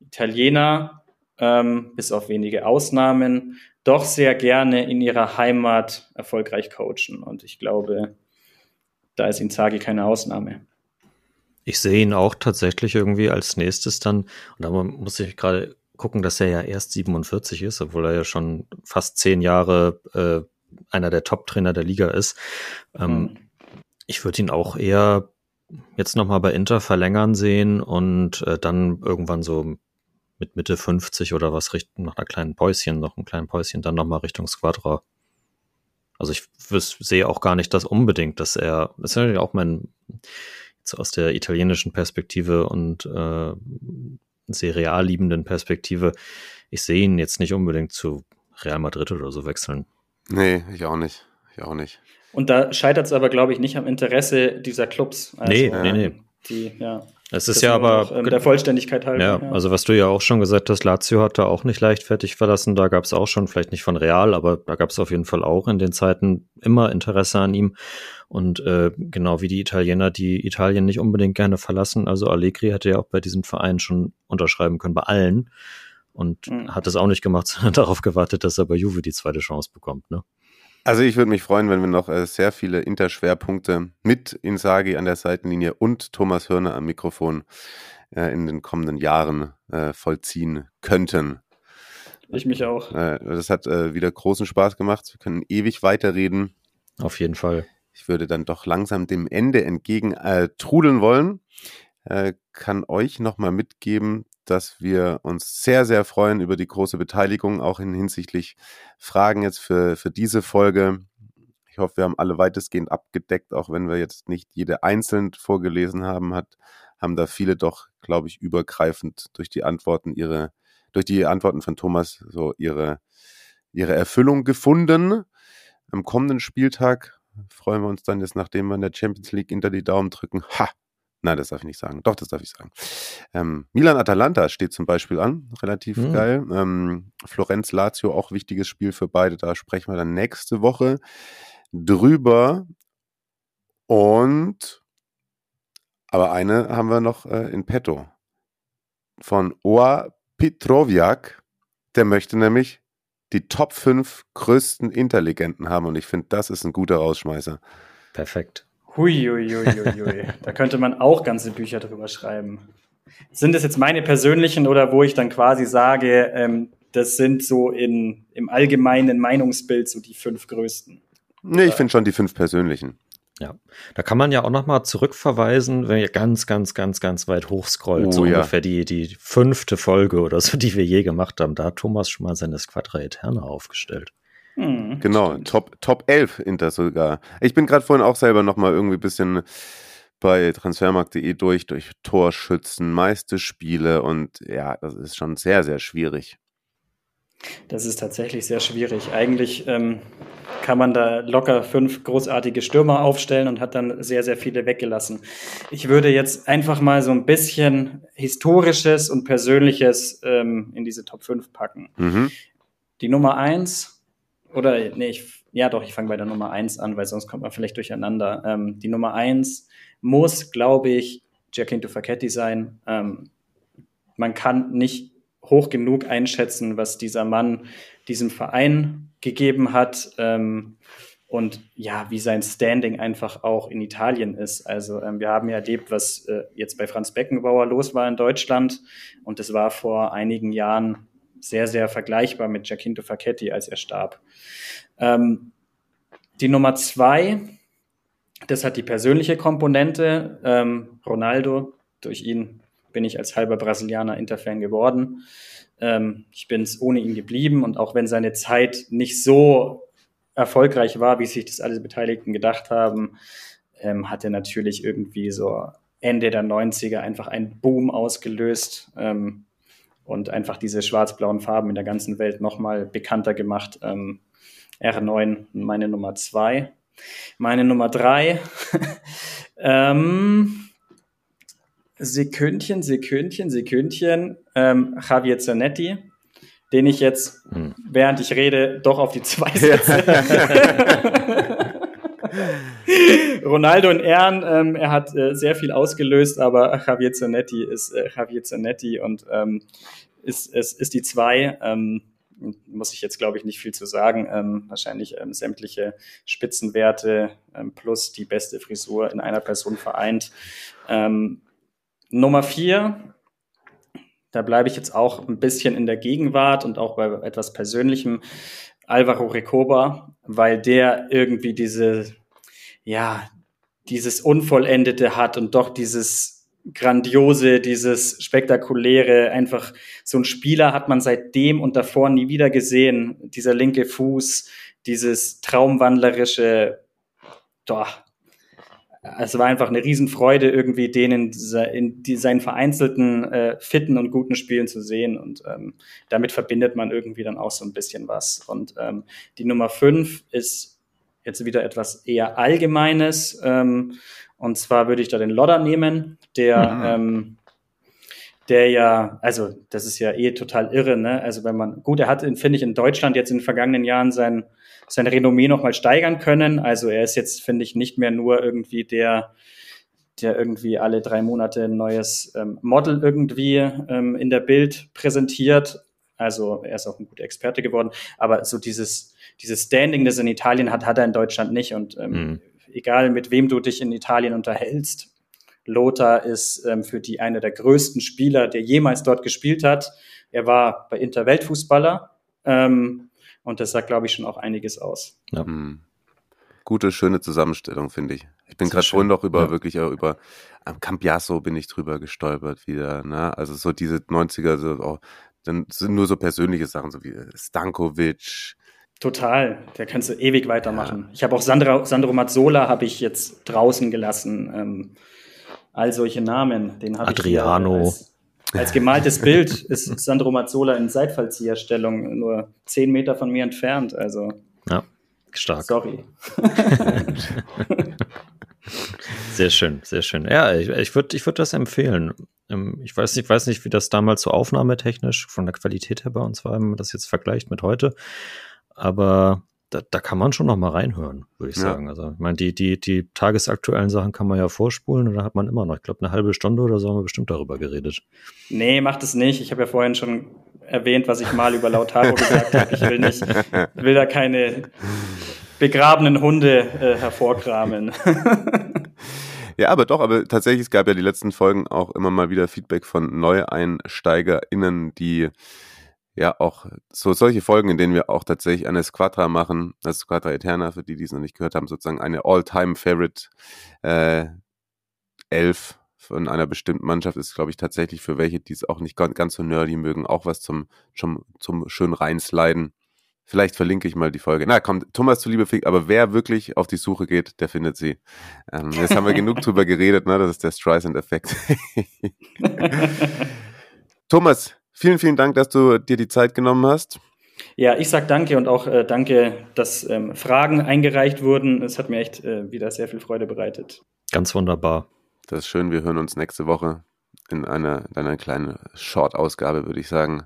Italiener, ähm, bis auf wenige Ausnahmen, doch sehr gerne in ihrer Heimat erfolgreich coachen. Und ich glaube, da ist Inzaghi keine Ausnahme. Ich sehe ihn auch tatsächlich irgendwie als nächstes dann, und da muss ich gerade gucken, dass er ja erst 47 ist, obwohl er ja schon fast zehn Jahre äh, einer der Top-Trainer der Liga ist. Ähm, mhm. Ich würde ihn auch eher jetzt nochmal bei Inter verlängern sehen und äh, dann irgendwann so mit Mitte 50 oder was richten, nach einer kleinen Päuschen, noch ein kleinen Päuschen, dann nochmal Richtung Squadra. Also ich sehe auch gar nicht das unbedingt, dass er, das ist ja auch mein, jetzt aus der italienischen Perspektive und äh, serial liebenden Perspektive, ich sehe ihn jetzt nicht unbedingt zu Real Madrid oder so wechseln. Nee, ich auch nicht. Ich auch nicht. Und da scheitert es aber, glaube ich, nicht am Interesse dieser Clubs. Also, nee, nee, nee. Die, ja. Es ist ja aber noch, ähm, der Vollständigkeit halber. Ja, ja, also was du ja auch schon gesagt hast, Lazio hat da auch nicht leichtfertig verlassen. Da gab es auch schon, vielleicht nicht von Real, aber da gab es auf jeden Fall auch in den Zeiten immer Interesse an ihm. Und äh, genau wie die Italiener, die Italien nicht unbedingt gerne verlassen. Also Allegri hätte ja auch bei diesem Verein schon unterschreiben können, bei allen. Und mhm. hat es auch nicht gemacht, sondern darauf gewartet, dass er bei Juve die zweite Chance bekommt. Ne? Also ich würde mich freuen, wenn wir noch äh, sehr viele Interschwerpunkte mit Insagi an der Seitenlinie und Thomas Hörner am Mikrofon äh, in den kommenden Jahren äh, vollziehen könnten. Ich mich auch. Das hat wieder großen Spaß gemacht. Wir können ewig weiterreden. Auf jeden Fall. Ich würde dann doch langsam dem Ende entgegen äh, trudeln wollen. kann euch nochmal mitgeben, dass wir uns sehr, sehr freuen über die große Beteiligung, auch in hinsichtlich Fragen jetzt für, für diese Folge. Ich hoffe, wir haben alle weitestgehend abgedeckt, auch wenn wir jetzt nicht jede einzeln vorgelesen haben, hat, haben da viele doch, glaube ich, übergreifend durch die Antworten ihre, durch die Antworten von Thomas so ihre, ihre Erfüllung gefunden. Am kommenden Spieltag freuen wir uns dann jetzt, nachdem wir in der Champions League hinter die Daumen drücken. Ha! Nein, das darf ich nicht sagen. Doch, das darf ich sagen. Ähm, Milan-Atalanta steht zum Beispiel an. Relativ mhm. geil. Ähm, Florenz-Lazio auch wichtiges Spiel für beide. Da sprechen wir dann nächste Woche drüber. Und aber eine haben wir noch äh, in petto. Von Oa Petroviak. Der möchte nämlich die Top 5 größten Interlegenten haben. Und ich finde, das ist ein guter Rausschmeißer. Perfekt. Huiuiuiui. da könnte man auch ganze Bücher drüber schreiben. Sind das jetzt meine persönlichen oder wo ich dann quasi sage, ähm, das sind so in, im allgemeinen Meinungsbild so die fünf größten? Nee, ich finde schon die fünf persönlichen. Ja, da kann man ja auch nochmal zurückverweisen, wenn ihr ganz, ganz, ganz, ganz weit hochscrollt, oh, so ja. ungefähr die, die fünfte Folge oder so, die wir je gemacht haben. Da hat Thomas schon mal seine Squadra Eterna aufgestellt. Hm, genau, Top, Top 11 Inter sogar. Ich bin gerade vorhin auch selber nochmal irgendwie ein bisschen bei transfermarkt.de durch, durch Torschützen, meiste Spiele und ja, das ist schon sehr, sehr schwierig. Das ist tatsächlich sehr schwierig. Eigentlich ähm, kann man da locker fünf großartige Stürmer aufstellen und hat dann sehr, sehr viele weggelassen. Ich würde jetzt einfach mal so ein bisschen Historisches und Persönliches ähm, in diese Top 5 packen. Mhm. Die Nummer 1 oder, nee, ich, ja doch, ich fange bei der Nummer eins an, weil sonst kommt man vielleicht durcheinander. Ähm, die Nummer eins muss, glaube ich, Giacinto Facchetti sein. Ähm, man kann nicht hoch genug einschätzen, was dieser Mann diesem Verein gegeben hat. Ähm, und ja, wie sein Standing einfach auch in Italien ist. Also ähm, wir haben ja erlebt, was äh, jetzt bei Franz Beckenbauer los war in Deutschland. Und das war vor einigen Jahren sehr, sehr vergleichbar mit Giacinto Facchetti, als er starb. Ähm, die Nummer zwei, das hat die persönliche Komponente. Ähm, Ronaldo, durch ihn bin ich als halber Brasilianer Interfan geworden. Ähm, ich bin es ohne ihn geblieben und auch wenn seine Zeit nicht so erfolgreich war, wie sich das alle Beteiligten gedacht haben, ähm, hat er natürlich irgendwie so Ende der 90er einfach einen Boom ausgelöst. Ähm, und einfach diese schwarz-blauen Farben in der ganzen Welt nochmal bekannter gemacht. Ähm, R9 meine Nummer 2. Meine Nummer 3. ähm, Sekündchen, Sekündchen, Sekündchen. Ähm, Javier Zanetti, den ich jetzt, hm. während ich rede, doch auf die 2 setze. Ronaldo in Ehren, ähm, er hat äh, sehr viel ausgelöst, aber Javier Zanetti ist äh, Javier Zanetti und ähm, ist, ist, ist die 2. Ähm, muss ich jetzt, glaube ich, nicht viel zu sagen. Ähm, wahrscheinlich ähm, sämtliche Spitzenwerte ähm, plus die beste Frisur in einer Person vereint. Ähm, Nummer 4, da bleibe ich jetzt auch ein bisschen in der Gegenwart und auch bei etwas Persönlichem, Alvaro Recoba, weil der irgendwie diese, ja, dieses Unvollendete hat und doch dieses Grandiose, dieses Spektakuläre, einfach so ein Spieler hat man seitdem und davor nie wieder gesehen. Dieser linke Fuß, dieses traumwandlerische, doch, es war einfach eine Riesenfreude, irgendwie den in, in seinen vereinzelten, äh, fitten und guten Spielen zu sehen. Und ähm, damit verbindet man irgendwie dann auch so ein bisschen was. Und ähm, die Nummer fünf ist jetzt wieder etwas eher Allgemeines. Ähm, und zwar würde ich da den Lodder nehmen, der, mhm. ähm, der ja, also das ist ja eh total irre, ne? Also wenn man, gut, er hat, finde ich, in Deutschland jetzt in den vergangenen Jahren sein, sein Renommee nochmal steigern können. Also er ist jetzt, finde ich, nicht mehr nur irgendwie der, der irgendwie alle drei Monate ein neues ähm, Model irgendwie ähm, in der Bild präsentiert. Also er ist auch ein guter Experte geworden. Aber so dieses, dieses Standing, das er in Italien hat, hat er in Deutschland nicht. Und ähm, mhm. Egal mit wem du dich in Italien unterhältst, Lothar ist ähm, für die einer der größten Spieler, der jemals dort gespielt hat. Er war bei Inter Weltfußballer. Ähm, und das sagt, glaube ich, schon auch einiges aus. Ja. Mhm. Gute, schöne Zusammenstellung, finde ich. Ich bin gerade vorhin noch über, ja. wirklich auch über am Cambiasso bin ich drüber gestolpert wieder. Ne? Also so diese 90er, so, oh, dann sind nur so persönliche Sachen, so wie Stankovic. Total, da kannst du ewig weitermachen. Ja. Ich habe auch Sandra, Sandro Mazzola habe ich jetzt draußen gelassen. Ähm, all solche Namen. Den Adriano. Ich als gemaltes Bild ist Sandro Mazzola in Seitfallzieherstellung nur zehn Meter von mir entfernt. Also. Ja, stark. Sorry. sehr schön, sehr schön. Ja, ich, ich würde ich würd das empfehlen. Ähm, ich weiß, nicht, ich weiß nicht, wie das damals so aufnahmetechnisch von der Qualität her bei uns war, wenn man das jetzt vergleicht mit heute. Aber da, da kann man schon noch mal reinhören, würde ich ja. sagen. Also, ich meine, die, die, die tagesaktuellen Sachen kann man ja vorspulen und da hat man immer noch, ich glaube, eine halbe Stunde oder so haben wir bestimmt darüber geredet. Nee, macht es nicht. Ich habe ja vorhin schon erwähnt, was ich mal über Lautaro gesagt habe. Ich will nicht, will da keine begrabenen Hunde äh, hervorkramen. Ja, aber doch, aber tatsächlich, es gab ja die letzten Folgen auch immer mal wieder Feedback von NeueinsteigerInnen, die ja auch so solche Folgen, in denen wir auch tatsächlich eine Squadra machen, eine Squadra Eterna, für die, die es noch nicht gehört haben, sozusagen eine All-Time-Favorite äh, Elf von einer bestimmten Mannschaft ist, glaube ich, tatsächlich für welche, die es auch nicht ganz, so nerdy mögen, auch was zum, zum, zum schön reinsliden. Vielleicht verlinke ich mal die Folge. Na komm, Thomas zu Liebe aber wer wirklich auf die Suche geht, der findet sie. Ähm, jetzt haben wir genug drüber geredet, ne? Das ist der Streisand-Effekt. Thomas, Vielen, vielen Dank, dass du dir die Zeit genommen hast. Ja, ich sag danke und auch äh, danke, dass ähm, Fragen eingereicht wurden. Es hat mir echt äh, wieder sehr viel Freude bereitet. Ganz wunderbar. Das ist schön. Wir hören uns nächste Woche in einer, in einer kleinen Short-Ausgabe, würde ich sagen,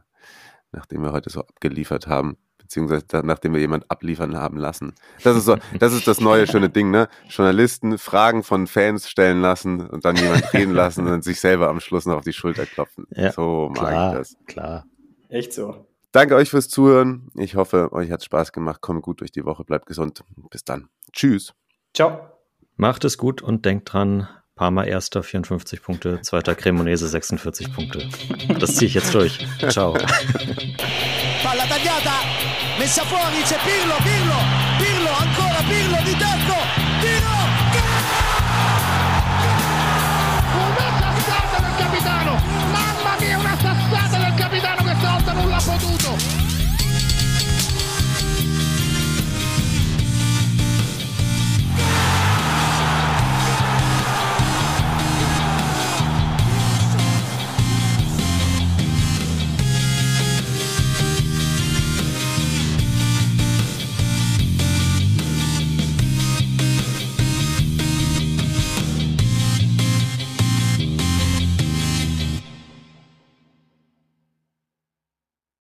nachdem wir heute so abgeliefert haben beziehungsweise nachdem wir jemand abliefern haben lassen. Das ist so, das ist das neue schöne Ding, ne? Journalisten Fragen von Fans stellen lassen und dann jemand reden lassen und sich selber am Schluss noch auf die Schulter klopfen. Ja, so mag klar, ich das. Klar. Echt so. Danke euch fürs Zuhören. Ich hoffe, euch hat Spaß gemacht. Kommt gut durch die Woche, bleibt gesund. Bis dann. Tschüss. Ciao. Macht es gut und denkt dran, Parma erster 54 Punkte, zweiter Cremonese 46 Punkte. Das ziehe ich jetzt durch. Ciao. Palla tagliata, messa fuori, c'è Pirlo, Pirlo, Pirlo,